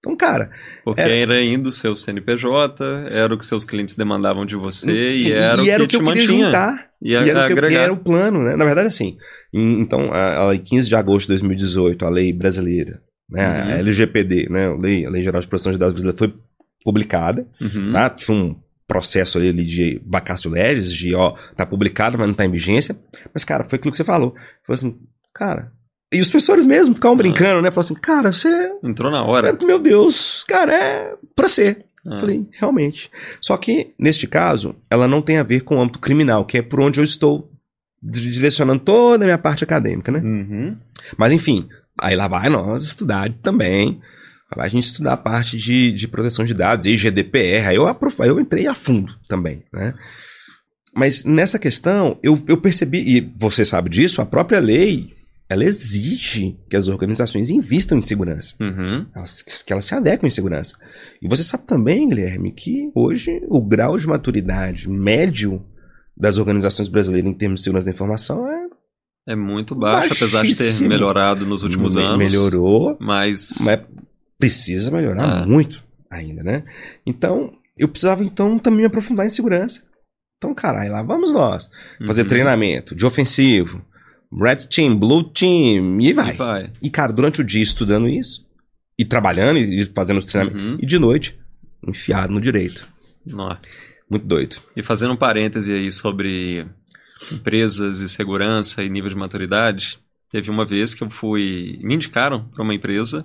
Speaker 2: Então, cara,
Speaker 1: Porque
Speaker 2: Era-
Speaker 1: era indo o seu CNPJ, era o que seus clientes demandavam de você e, era, o que,
Speaker 2: eu
Speaker 1: te
Speaker 2: queria
Speaker 1: mantinha.
Speaker 2: juntar.
Speaker 1: E,
Speaker 2: E era, o que eu- e era o plano, né? Na verdade, assim, então, a, a lei 15 de agosto de 2018, a lei brasileira, né?
Speaker 1: Uhum.
Speaker 2: A LGPD, né? A lei, a lei Geral de Proteção de Dados Brasileira foi publicada,
Speaker 1: Uhum.
Speaker 2: tá? Tinha um processo ali de legis, de, ó, tá publicado, mas não tá em vigência. Mas, cara, foi aquilo que você falou. Foi assim, cara... E os professores mesmo ficavam brincando, né? Falaram assim, cara, você...
Speaker 1: Entrou na hora.
Speaker 2: Meu Deus, cara, é pra ser.
Speaker 1: Ah.
Speaker 2: Falei, realmente. Só que, neste caso, ela não tem a ver com o âmbito criminal, que é por onde eu estou direcionando toda a minha parte acadêmica, né?
Speaker 1: Uhum.
Speaker 2: Mas enfim, aí lá vai nós estudar também. A gente estudar a parte de, de proteção de dados e GDPR. Aí eu, eu entrei a fundo também, né? Mas nessa questão, eu, eu percebi, e você sabe disso, a própria lei, ela exige que as organizações invistam em segurança.
Speaker 1: Uhum.
Speaker 2: Elas, que elas se adequem em segurança. E você sabe também, Guilherme, que hoje o grau de maturidade médio das organizações brasileiras em termos de segurança da informação é.
Speaker 1: É muito baixo, apesar de ter melhorado nos últimos
Speaker 2: me-
Speaker 1: anos.
Speaker 2: Melhorou,
Speaker 1: Mas.
Speaker 2: mas precisa melhorar
Speaker 1: É.
Speaker 2: muito ainda, né? Então, eu precisava então também me aprofundar em segurança. Então, caralho, lá vamos nós. Fazer
Speaker 1: Uhum.
Speaker 2: treinamento de ofensivo, red team, blue team, e vai.
Speaker 1: E vai.
Speaker 2: E, cara, durante o dia estudando isso, e trabalhando, e fazendo os treinamentos,
Speaker 1: Uhum.
Speaker 2: e de noite, enfiado no direito.
Speaker 1: Nossa.
Speaker 2: Muito doido.
Speaker 1: E fazendo um parêntese aí sobre empresas e segurança e nível de maturidade, teve uma vez que eu fui. Me indicaram para uma empresa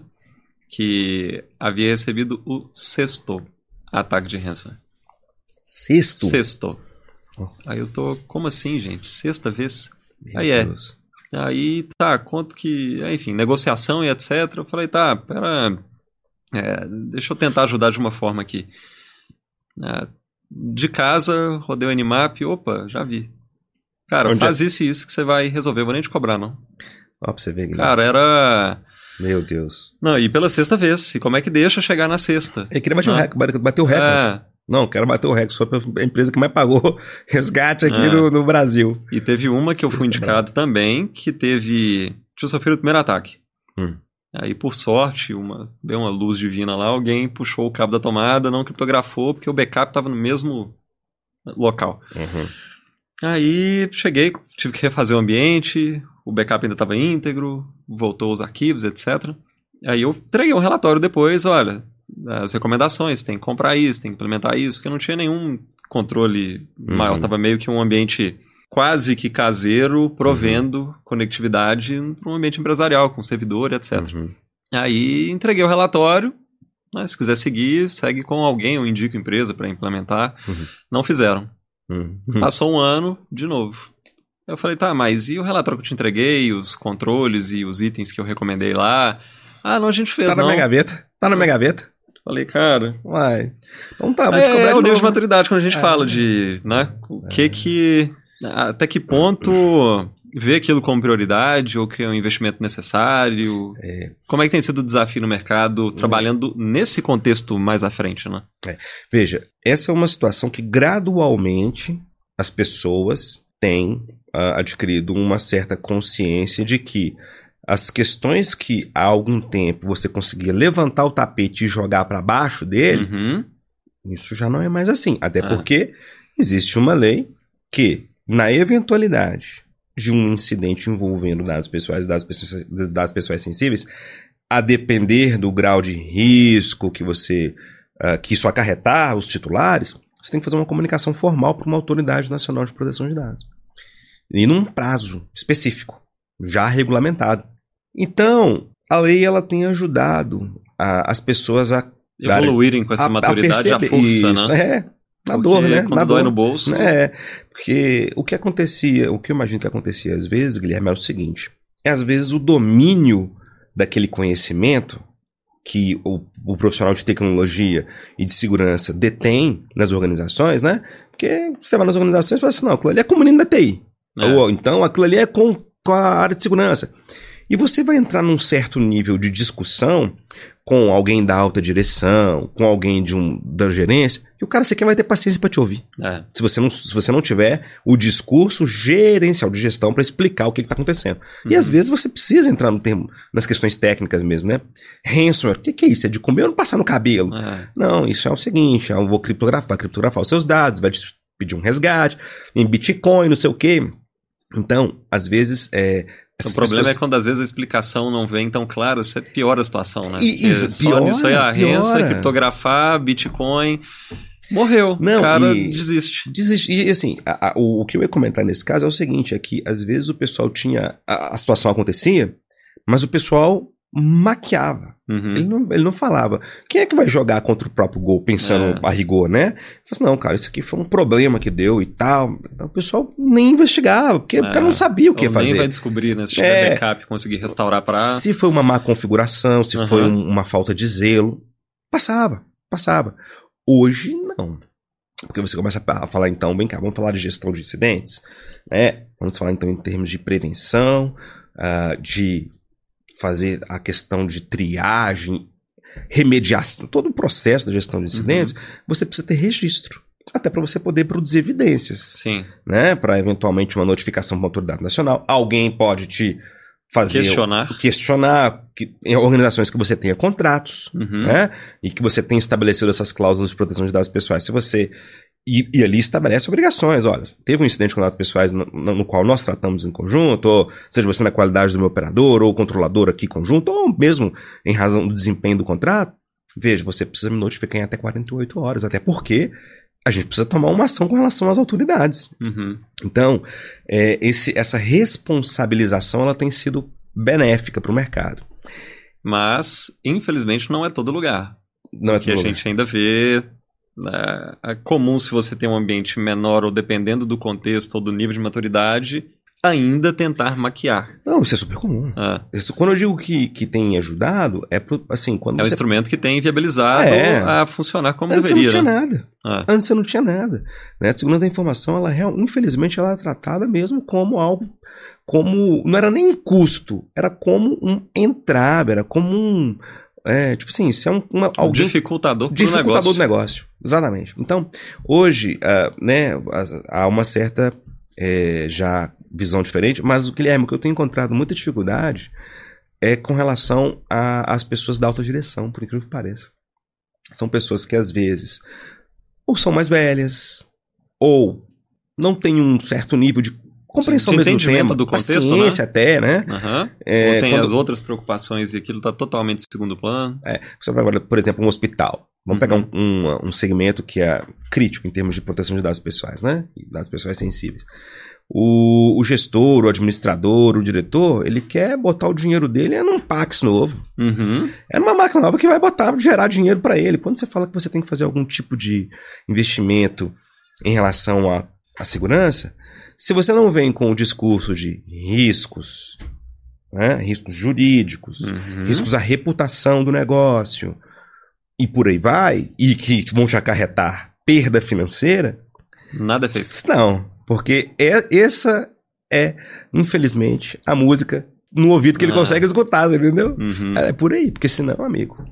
Speaker 1: que havia recebido o sexto ataque de ransomware.
Speaker 2: Sexto.
Speaker 1: Sexto.
Speaker 2: Nossa.
Speaker 1: Aí eu tô, como assim, gente? Sexta vez?
Speaker 2: Meu
Speaker 1: Aí é.
Speaker 2: Deus.
Speaker 1: Aí tá, quanto que. Enfim, negociação e etc. Eu falei, tá, pera. é, deixa eu tentar ajudar de uma forma aqui. É, de casa, rodei o Animap, opa, já vi. Cara,
Speaker 2: Onde
Speaker 1: faz isso e isso que você vai resolver, eu vou nem te cobrar, não.
Speaker 2: Ó, pra você ver, Guilherme.
Speaker 1: Cara, era.
Speaker 2: Meu Deus.
Speaker 1: Não, e pela sexta vez. E como é que deixa chegar na sexta?
Speaker 2: Eu queria bater o
Speaker 1: Ah.
Speaker 2: recorde, bater- o recorde.
Speaker 1: É,
Speaker 2: Não, quero bater o recorde. Sou a empresa que mais pagou resgate aqui
Speaker 1: Ah.
Speaker 2: no, no Brasil.
Speaker 1: e teve uma que eu fui indicado também, que teve. Tinha sofrido o primeiro ataque.
Speaker 2: Hum.
Speaker 1: Aí, por sorte, uma, deu uma luz divina lá, alguém puxou o cabo da tomada, não criptografou, porque o backup estava no mesmo local.
Speaker 2: Uhum.
Speaker 1: Aí cheguei, tive que refazer o ambiente, o backup ainda estava íntegro, voltou os arquivos, etc. Aí eu entreguei um relatório depois, olha, as recomendações, tem que comprar isso, tem que implementar isso, porque não tinha nenhum controle maior,
Speaker 2: Uhum.
Speaker 1: estava meio que um ambiente quase que caseiro, provendo conectividade para um ambiente empresarial, com servidor, etc.
Speaker 2: Uhum.
Speaker 1: Aí entreguei o relatório. né, se quiser seguir, segue com alguém, eu indico a empresa para implementar.
Speaker 2: Uhum.
Speaker 1: Não fizeram.
Speaker 2: Uhum.
Speaker 1: Passou um ano, de novo. Eu falei, tá, mas e o relatório que eu te entreguei, os controles e os itens que eu recomendei lá? Ah, não, a gente fez,
Speaker 2: Tá na
Speaker 1: não.
Speaker 2: minha gaveta? Tá na minha gaveta?
Speaker 1: Falei, cara.
Speaker 2: Vai. Então tá, vou te
Speaker 1: É,
Speaker 2: cobrar
Speaker 1: é
Speaker 2: de
Speaker 1: o nível de maturidade quando a gente
Speaker 2: É.
Speaker 1: fala de, né, o que que, até que ponto ver aquilo como prioridade ou que é um investimento necessário.
Speaker 2: É.
Speaker 1: Como é que tem sido o desafio no mercado trabalhando nesse contexto mais à frente, né?
Speaker 2: Veja, essa é uma situação que gradualmente as pessoas têm adquirido uma certa consciência de que as questões que há algum tempo você conseguia levantar o tapete e jogar para baixo dele,
Speaker 1: Uhum.
Speaker 2: isso já não é mais assim. Até
Speaker 1: Ah.
Speaker 2: porque existe uma lei que, na eventualidade de um incidente envolvendo dados pessoais e dados pessoais, dados pessoais sensíveis, a depender do grau de risco que você ah, que isso acarretar os titulares, você tem que fazer uma comunicação formal para uma autoridade nacional de proteção de dados. E num prazo específico, já regulamentado. Então, a lei ela tem ajudado a- as pessoas a
Speaker 1: Evoluírem com essa
Speaker 2: a- a
Speaker 1: maturidade à
Speaker 2: perceber
Speaker 1: força,
Speaker 2: isso,
Speaker 1: né?
Speaker 2: É, na
Speaker 1: Porque
Speaker 2: dor, né?
Speaker 1: Quando
Speaker 2: na
Speaker 1: dói
Speaker 2: dor.
Speaker 1: no bolso.
Speaker 2: É, porque o que acontecia, o que eu imagino que acontecia às vezes, Guilherme, é o seguinte: é às vezes o domínio daquele conhecimento que o, o profissional de tecnologia e de segurança detém nas organizações, né? Porque você vai nas organizações e fala assim: não, aquilo ali é com o menino da TI.
Speaker 1: É.
Speaker 2: Ou então aquilo ali é com, com a área de segurança. E você vai entrar num certo nível de discussão com alguém da alta direção, com alguém de um, da gerência, que o cara sequer vai ter paciência para te ouvir.
Speaker 1: É.
Speaker 2: Se você não, se você não tiver o discurso gerencial de gestão para explicar o que está acontecendo. E
Speaker 1: Uhum.
Speaker 2: às vezes você precisa entrar no termo, nas questões técnicas mesmo, né? Ransomware, o que, que é isso? É de comer ou não passar no cabelo?
Speaker 1: É.
Speaker 2: Não, isso é o seguinte, eu vou criptografar, criptografar os seus dados, vai te pedir um resgate em Bitcoin, não sei o quê. Então, às vezes, é,
Speaker 1: O problema
Speaker 2: pessoas-
Speaker 1: é quando às vezes a explicação não vem tão clara, você piora a situação, né?
Speaker 2: E- e-
Speaker 1: Porque
Speaker 2: piora,
Speaker 1: nisso aí a rença,
Speaker 2: piora.
Speaker 1: criptografar, Bitcoin, morreu.
Speaker 2: Não,
Speaker 1: o cara
Speaker 2: e-
Speaker 1: desiste.
Speaker 2: Desiste. E assim, a- a- o, o que eu ia comentar nesse caso é o seguinte: é que às vezes o pessoal tinha. A, a situação acontecia, mas o pessoal maquiava.
Speaker 1: Uhum.
Speaker 2: Ele, não, ele não falava. Quem é que vai jogar contra o próprio gol pensando
Speaker 1: É.
Speaker 2: a rigor, né? Assim, não, cara, isso aqui foi um problema que deu e tal. O pessoal nem investigava, porque o
Speaker 1: É.
Speaker 2: cara não sabia o que
Speaker 1: Ou
Speaker 2: ia
Speaker 1: nem
Speaker 2: fazer.
Speaker 1: vai descobrir, né? Se tiver
Speaker 2: É.
Speaker 1: backup, conseguir restaurar pra.
Speaker 2: Se foi uma má configuração, se
Speaker 1: Aham.
Speaker 2: foi um- uma falta de zelo, passava, passava. Hoje, não. Porque você começa a falar, então, bem cá, vamos falar de gestão de incidentes, né? Vamos falar, então, em termos de prevenção, ah, de fazer a questão de triagem, remediação, todo o processo da gestão de incidentes, você precisa ter registro. Até para você poder produzir evidências
Speaker 1: Sim.
Speaker 2: né, para eventualmente uma notificação para uma autoridade nacional. Alguém pode te fazer
Speaker 1: Questionar.
Speaker 2: questionar que, em organizações que você tenha contratos,
Speaker 1: Uhum.
Speaker 2: né, e que você tenha estabelecido essas cláusulas de proteção de dados pessoais. Se você e, e ali estabelece obrigações. Olha, teve um incidente com dados pessoais no, no- qual nós tratamos em conjunto, ou seja você na qualidade do meu operador, ou controlador aqui conjunto, ou mesmo em razão do desempenho do contrato, veja, você precisa me notificar em até 48 horas, até porque a gente precisa tomar uma ação com relação às autoridades.
Speaker 1: Uhum.
Speaker 2: Então, é, esse, essa responsabilização ela tem sido benéfica para o mercado.
Speaker 1: Mas, infelizmente, não é todo lugar.
Speaker 2: Não é
Speaker 1: que a
Speaker 2: todo lugar.
Speaker 1: gente ainda vê. Né, É comum se você tem um ambiente menor ou dependendo do contexto ou do nível de maturidade, ainda tentar maquiar.
Speaker 2: Não, isso é super comum.
Speaker 1: Ah,
Speaker 2: Isso- quando eu digo que, que tem ajudado, é pro, assim, quando
Speaker 1: é um
Speaker 2: você.
Speaker 1: instrumento que tem viabilizado
Speaker 2: É.
Speaker 1: a funcionar como
Speaker 2: Antes você não
Speaker 1: deveria.
Speaker 2: tinha
Speaker 1: né?
Speaker 2: nada.
Speaker 1: Ah,
Speaker 2: Antes você não tinha nada. Né? A segurança da informação, ela infelizmente, ela é tratada mesmo como algo. Como. Não era nem custo, era como um entrave, era como um. É, tipo assim, se é um, uma, alguém
Speaker 1: dificultador do
Speaker 2: dificultador
Speaker 1: negócio.
Speaker 2: do negócio. Exatamente. Então, hoje, ah, né, há uma certa eh, já visão diferente, mas o Guilherme, o que eu tenho encontrado muita dificuldade é com relação às pessoas da alta direção, por incrível que pareça. São pessoas que às vezes ou são mais velhas, ou não têm um certo nível de compreensão
Speaker 1: De
Speaker 2: mesmo do
Speaker 1: entendimento
Speaker 2: tema,
Speaker 1: do contexto,
Speaker 2: paciência até, né?
Speaker 1: Aham.
Speaker 2: É,
Speaker 1: Ou tem
Speaker 2: quando-
Speaker 1: as outras preocupações e aquilo está totalmente segundo plano.
Speaker 2: Você vai, por exemplo, um hospital. Vamos
Speaker 1: Uhum.
Speaker 2: pegar um, um, um segmento que é crítico em termos de proteção de dados pessoais, né? Dados pessoais sensíveis. O, o gestor, o administrador, o diretor, ele quer botar o dinheiro dele é num Pax novo.
Speaker 1: Uhum.
Speaker 2: É numa máquina nova que vai botar, gerar dinheiro para ele. Quando você fala que você tem que fazer algum tipo de investimento em relação à segurança, se você não vem com o discurso de riscos, né? riscos jurídicos,
Speaker 1: Uhum.
Speaker 2: riscos à reputação do negócio e por aí vai, e que vão te acarretar perda financeira,
Speaker 1: Nada é feito.
Speaker 2: não, porque é, essa é, infelizmente, a música no ouvido que ele
Speaker 1: Ah.
Speaker 2: consegue escutar, entendeu?
Speaker 1: Uhum.
Speaker 2: É por aí, porque senão, amigo,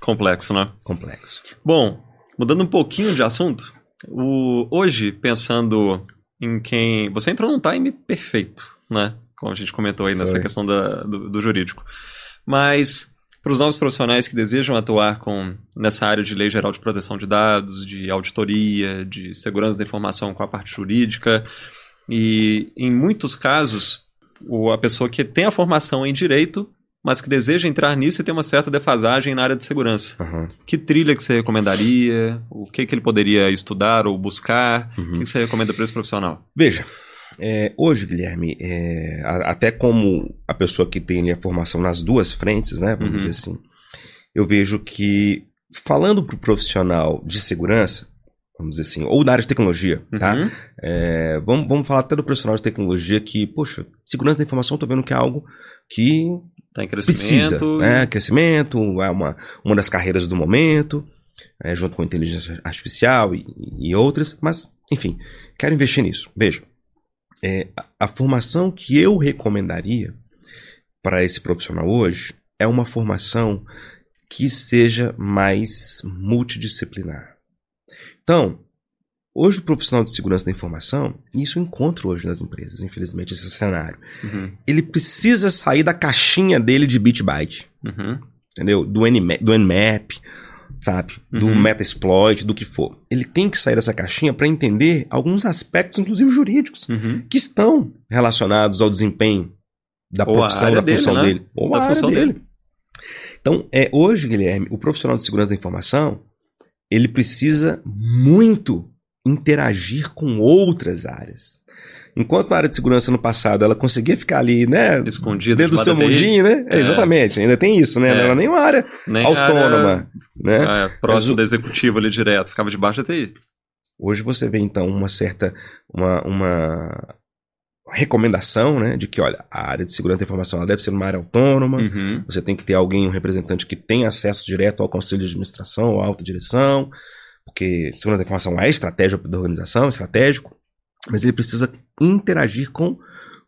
Speaker 1: Complexo, né?
Speaker 2: complexo.
Speaker 1: Bom, mudando um pouquinho de assunto, o- hoje, pensando em quem. Você entrou num time perfeito, né? Como a gente comentou aí nessa
Speaker 2: Foi.
Speaker 1: questão da- do, do jurídico. Mas, para os novos profissionais que desejam atuar com, nessa área de lei geral de proteção de dados, de auditoria, de segurança da informação com a parte jurídica, e em muitos casos, o- a pessoa que tem a formação em direito, mas que deseja entrar nisso e tem uma certa defasagem na área de segurança.
Speaker 2: Aham,
Speaker 1: Que trilha que você recomendaria? O que, que ele poderia estudar ou buscar? O
Speaker 2: uhum.
Speaker 1: que, que você recomenda para esse profissional?
Speaker 2: Veja, é, hoje, Guilherme, é, a- até como a pessoa que tem ali a formação nas duas frentes, né, vamos
Speaker 1: Uhum.
Speaker 2: dizer assim, eu vejo que falando para o profissional de segurança, vamos dizer assim, ou da área de tecnologia, tá?
Speaker 1: Uhum.
Speaker 2: É, vamos, vamos falar até do profissional de tecnologia que, poxa, segurança da informação, eu tô vendo que é algo que
Speaker 1: Tá em
Speaker 2: precisa,
Speaker 1: crescimento.
Speaker 2: né? Crescimento, é uma, uma das carreiras do momento, é, junto com inteligência artificial e, e outras, mas, enfim, quero investir nisso. Veja, é, a, a formação que eu recomendaria para esse profissional hoje é uma formação que seja mais multidisciplinar. Então, hoje o profissional de segurança da informação, e isso eu encontro hoje nas empresas, infelizmente, esse cenário,
Speaker 1: Uhum.
Speaker 2: ele precisa sair da caixinha dele de bit byte,
Speaker 1: Uhum.
Speaker 2: entendeu? Do, Nma- do Nmap, sabe? Do
Speaker 1: Uhum.
Speaker 2: Metasploit, do que for. Ele tem que sair dessa caixinha para entender alguns aspectos, inclusive jurídicos,
Speaker 1: Uhum.
Speaker 2: que estão relacionados ao desempenho da
Speaker 1: Ou
Speaker 2: profissão, da função
Speaker 1: dele, né?
Speaker 2: dele. Ou
Speaker 1: Da função
Speaker 2: dele.
Speaker 1: dele.
Speaker 2: Então, é, hoje, Guilherme, o profissional de segurança da informação, ele precisa muito interagir com outras áreas. enquanto a área de segurança no passado ela conseguia ficar ali, né?
Speaker 1: Escondida
Speaker 2: dentro do seu mundinho, né? É. exatamente, ainda tem isso, né? É. Não era nem uma área nem autônoma, área, né?
Speaker 1: É, próximo do executivo ali direto, ficava debaixo da TI.
Speaker 2: Hoje você vê então uma certa uma, uma recomendação, né, de que, olha, a área de segurança da informação ela deve ser uma área autônoma, uhum. você tem que ter alguém, um representante que tenha acesso direto ao conselho de administração, à alta direção, porque segurança da informação é estratégia da organização, é estratégico, mas ele precisa interagir com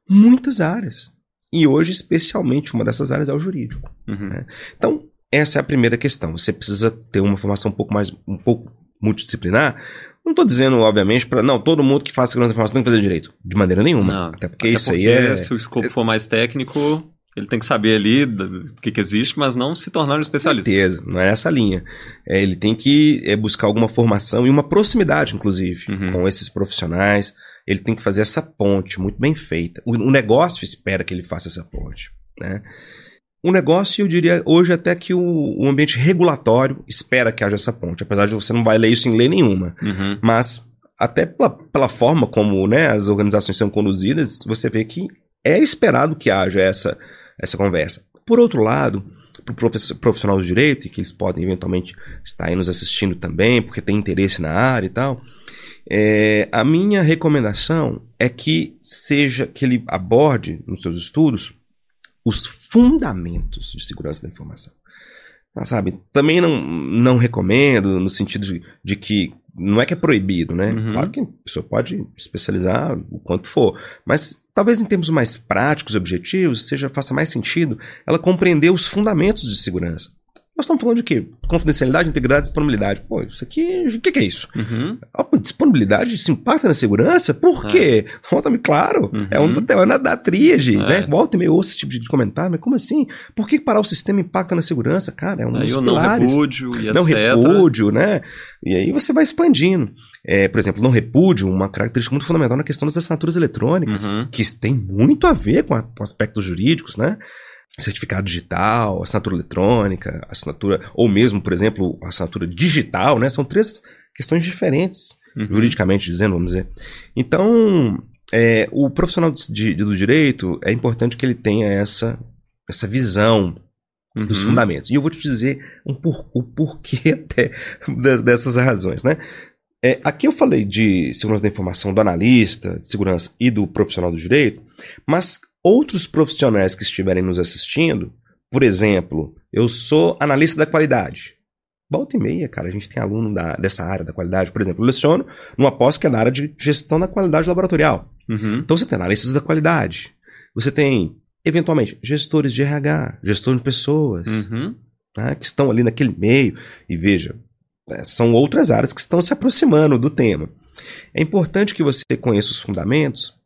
Speaker 2: muitas áreas. E hoje, especialmente, uma dessas áreas é o jurídico. Uhum. Né? Então, essa é a primeira questão. Você precisa ter uma formação um pouco mais, um pouco multidisciplinar, não estou dizendo, obviamente, para não, todo mundo que faz segurança da informação tem que fazer direito. De maneira nenhuma. Não,
Speaker 1: até porque até isso porque aí é. Se o escopo for mais técnico, ele tem que saber ali o que, que, existe, mas não se tornar um especialista.
Speaker 2: Certeza, não é essa linha. É, ele tem que é, buscar alguma formação e uma proximidade, inclusive, uhum. com esses profissionais. Ele tem que fazer essa ponte muito bem feita. O, o negócio espera que ele faça essa ponte. Né? O negócio, eu diria hoje até que o, o, ambiente regulatório espera que haja essa ponte, apesar de você não vai ler isso em lei nenhuma. Uhum. Mas até pela, pela, forma como né, as organizações são conduzidas, você vê que é esperado que haja essa, essa conversa. Por outro lado, para o profissional do direito, e que eles podem eventualmente estar aí nos assistindo também, porque tem interesse na área e tal, é, a minha recomendação é que seja que ele aborde nos seus estudos os fundamentos de segurança da informação. Mas, sabe, também não, não recomendo no sentido de, de que não é que é proibido, né? Uhum. Claro que a pessoa pode especializar o quanto for, mas talvez em termos mais práticos e objetivos seja faça mais sentido ela compreender os fundamentos de segurança. Nós estamos falando de quê? Confidencialidade, integridade, disponibilidade. Pô, isso aqui, o que, que, é isso? Uhum. Oh, disponibilidade isso impacta na segurança? Por é. quê? Volta-me claro. Uhum. É uma é da, tríade, é. né? Volta e meio ouço esse tipo de comentário, mas como assim? Por que parar o sistema impacta na segurança? Cara, é um
Speaker 1: dos pilares. Não repúdio e
Speaker 2: Não etc. repúdio, né? E aí você vai expandindo. É, por exemplo, não repúdio, uma característica muito fundamental na questão das assinaturas eletrônicas, uhum. que tem muito a ver com, a, com aspectos jurídicos, né? Certificado digital, assinatura eletrônica, assinatura, ou mesmo, por exemplo, assinatura digital, né? São três questões diferentes, uhum. juridicamente dizendo, vamos dizer. Então, é, o profissional de, do direito, é importante que ele tenha essa, essa visão uhum. dos fundamentos. E eu vou te dizer um por, o porquê até dessas razões, né? É, aqui eu falei de segurança da informação do analista, de segurança e do profissional do direito, mas outros profissionais que estiverem nos assistindo, por exemplo, eu sou analista da qualidade. Volta e meia, cara, a gente tem aluno da, dessa área da qualidade. Por exemplo, eu leciono numa pós que é na área de gestão da qualidade laboratorial. Uhum. Então você tem analistas da qualidade. Você tem, eventualmente, gestores de RH, gestores de pessoas, uhum. né, que estão ali naquele meio. E veja, é, são outras áreas que estão se aproximando do tema. É importante que você conheça os fundamentos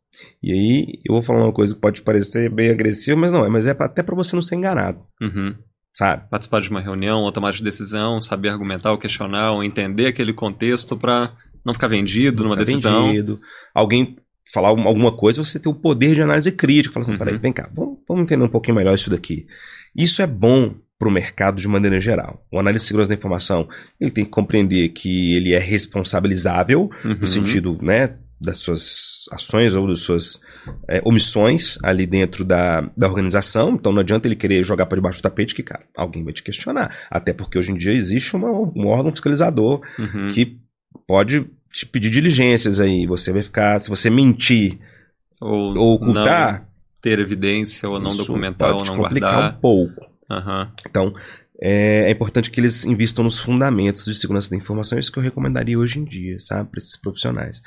Speaker 2: e aí, eu vou falar uma coisa que pode parecer bem agressiva, mas não é. Mas é até para você não ser enganado. Uhum. Sabe?
Speaker 1: Participar de uma reunião, ou tomar de decisão, saber argumentar ou questionar, ou entender aquele contexto para não ficar vendido não numa ficar decisão. Vendido.
Speaker 2: Alguém falar alguma coisa, você tem o poder de análise crítica. Fala assim, uhum. peraí, vem cá, vamos, vamos entender um pouquinho melhor isso daqui. Isso é bom para o mercado de maneira geral. O analista de segurança da informação, ele tem que compreender que ele é responsabilizável, uhum. no sentido, né, das suas ações ou das suas é, omissões ali dentro da, da organização. Então não adianta ele querer jogar para debaixo do tapete que, cara, alguém vai te questionar. Até porque hoje em dia existe uma, um órgão fiscalizador uhum. que pode te pedir diligências aí. Você vai ficar, se você mentir ou, ou ocultar.
Speaker 1: ter evidência ou não documentar ou não complicar guardar.
Speaker 2: um pouco. Uhum. Então, é, é, importante que eles invistam nos fundamentos de segurança da informação, isso que eu recomendaria hoje em dia, sabe, para esses profissionais.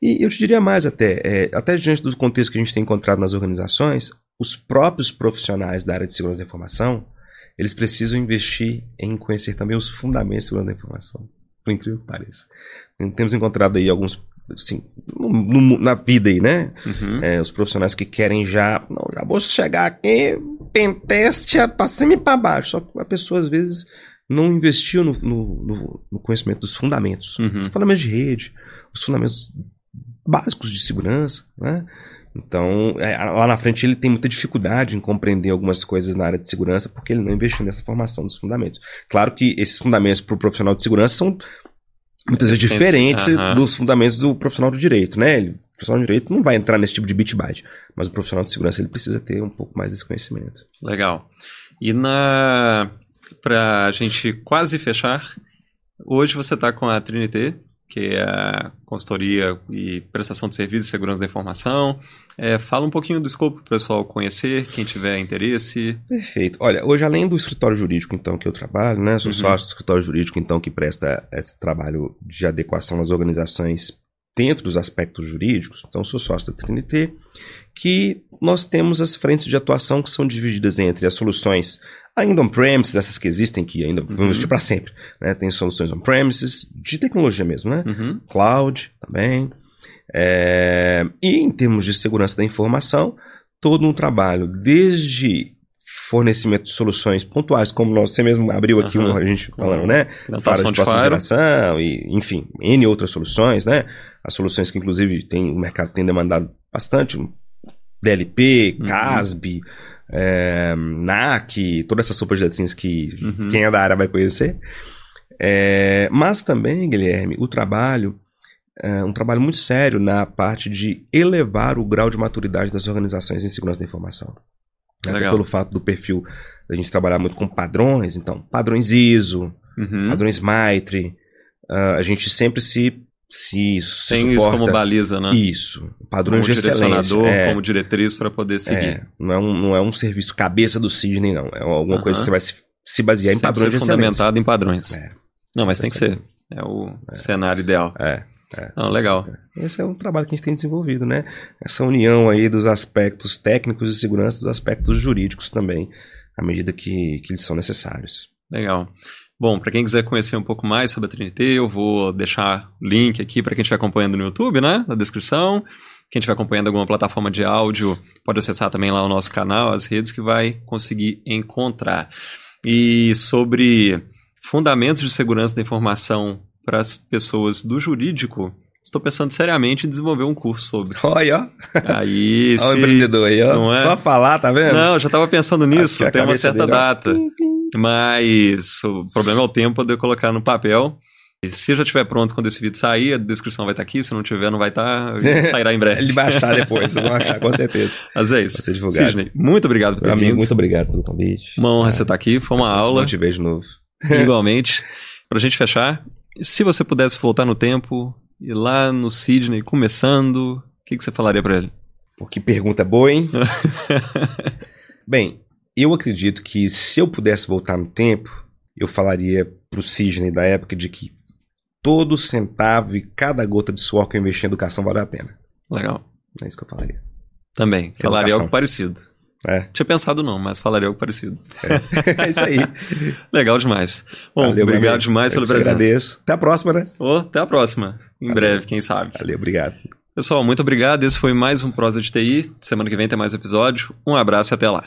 Speaker 2: E eu te diria mais até, é, até diante do contexto que a gente tem encontrado nas organizações, os próprios profissionais da área de segurança da informação, eles precisam investir em conhecer também os fundamentos de segurança da informação, por incrível que pareça. Temos encontrado aí alguns assim, no, no, na vida aí, né? Uhum. É, os profissionais que querem já, não, já vou chegar aqui, penteste pra cima e pra baixo. Só que a pessoa, às vezes, não investiu no, no, no conhecimento dos fundamentos. Uhum. Fundamentos de rede, os fundamentos básicos de segurança, né? Então, é, lá na frente ele tem muita dificuldade em compreender algumas coisas na área de segurança porque ele não investiu nessa formação dos fundamentos. Claro que esses fundamentos para o profissional de segurança são muitas vezes diferentes uhum. dos fundamentos do profissional do direito, né? Ele O profissional de direito não vai entrar nesse tipo de bit byte, mas o profissional de segurança ele precisa ter um pouco mais desse conhecimento.
Speaker 1: Legal. E na para a gente quase fechar, hoje você está com a Trinity, que é a consultoria e prestação de serviços de segurança da informação. É, fala um pouquinho do escopo para o pessoal conhecer, quem tiver interesse.
Speaker 2: Perfeito. Olha, hoje além do escritório jurídico, então, que eu trabalho, né? Sou uhum. sócio do escritório jurídico, então, que presta esse trabalho de adequação nas organizações dentro dos aspectos jurídicos. Então, sou sócio da Trinité, que nós temos as frentes de atuação que são divididas entre as soluções ainda on-premises, essas que existem, que ainda vão existir para sempre. Né? Tem soluções on-premises, de tecnologia mesmo, né? Uhum. Cloud também. É... E em termos de segurança da informação, todo um trabalho, desde fornecimento de soluções pontuais, como você mesmo abriu aqui uhum. um, a gente falando, né? Fara de próxima geração, e, enfim, N outras soluções, né? As soluções que, inclusive, tem, o mercado tem demandado bastante, DLP, uhum. CASB, é, NAC, toda essa sopa de letrinhas que uhum. quem é da área vai conhecer. É, mas também, Guilherme, o trabalho é um trabalho muito sério na parte de elevar o grau de maturidade das organizações em segurança da informação. Legal. Até pelo fato do perfil da gente trabalhar muito com padrões, então, padrões ISO, uhum. padrões MITRE, uh, a gente sempre se se
Speaker 1: Tem isso como baliza, né?
Speaker 2: Isso. Padrões como de direcionador,
Speaker 1: é, como diretriz para poder seguir.
Speaker 2: É, não, é um, não é um serviço cabeça do Sidney, não. É alguma uh -huh. coisa que você vai se, se basear Sempre em padrões de
Speaker 1: fundamentado em padrões. É. Não, mas tem que ser. É o é. cenário ideal.
Speaker 2: É. É,
Speaker 1: Não, legal.
Speaker 2: Esse é um trabalho que a gente tem desenvolvido, né? Essa união aí dos aspectos técnicos de segurança dos aspectos jurídicos também, à medida que, que eles são necessários.
Speaker 1: Legal. Bom, para quem quiser conhecer um pouco mais sobre a Trinity, eu vou deixar o link aqui para quem estiver acompanhando no YouTube, né? Na descrição. Quem estiver acompanhando alguma plataforma de áudio, pode acessar também lá o nosso canal, as redes que vai conseguir encontrar. E sobre fundamentos de segurança da informação para as pessoas do jurídico, estou pensando seriamente em desenvolver um curso sobre.
Speaker 2: Olha,
Speaker 1: ó. Aí,
Speaker 2: Olha o empreendedor aí, ó. É? Só falar, tá vendo?
Speaker 1: Não, já estava pensando nisso, tem uma certa dele, data. Mas o problema é o tempo de eu colocar no papel. E se já estiver pronto quando esse vídeo sair, a descrição vai estar aqui. Se não tiver, não vai estar. Sairá em breve.
Speaker 2: Ele vai achar depois, vocês vão achar, com certeza.
Speaker 1: Mas é isso. Vai ser divulgado. Sidney, muito obrigado por ter
Speaker 2: vindo. Muito obrigado pelo convite.
Speaker 1: Uma honra é. você estar aqui, foi uma aula.
Speaker 2: Não te vejo de novo.
Speaker 1: Igualmente. Pra gente fechar, se você pudesse voltar no tempo, ir lá no Sidney começando, o que, que você falaria para ele?
Speaker 2: Pô, que pergunta boa, hein? Bem, eu acredito que se eu pudesse voltar no tempo, eu falaria pro Sidney da época de que todo centavo e cada gota de suor que eu investi em educação vale a pena.
Speaker 1: Legal.
Speaker 2: É isso que eu falaria.
Speaker 1: Também. Educação. Falaria algo parecido.
Speaker 2: É.
Speaker 1: Tinha pensado não, mas falaria algo parecido.
Speaker 2: É, é isso aí.
Speaker 1: Legal demais. Bom, Valeu, obrigado demais pela presença.
Speaker 2: agradeço. Até a próxima, né?
Speaker 1: Oh, até a próxima. Em Valeu. breve, quem sabe.
Speaker 2: Valeu, obrigado.
Speaker 1: Pessoal, muito obrigado. Esse foi mais um Prosa de TI. Semana que vem tem mais episódio. Um abraço e até lá.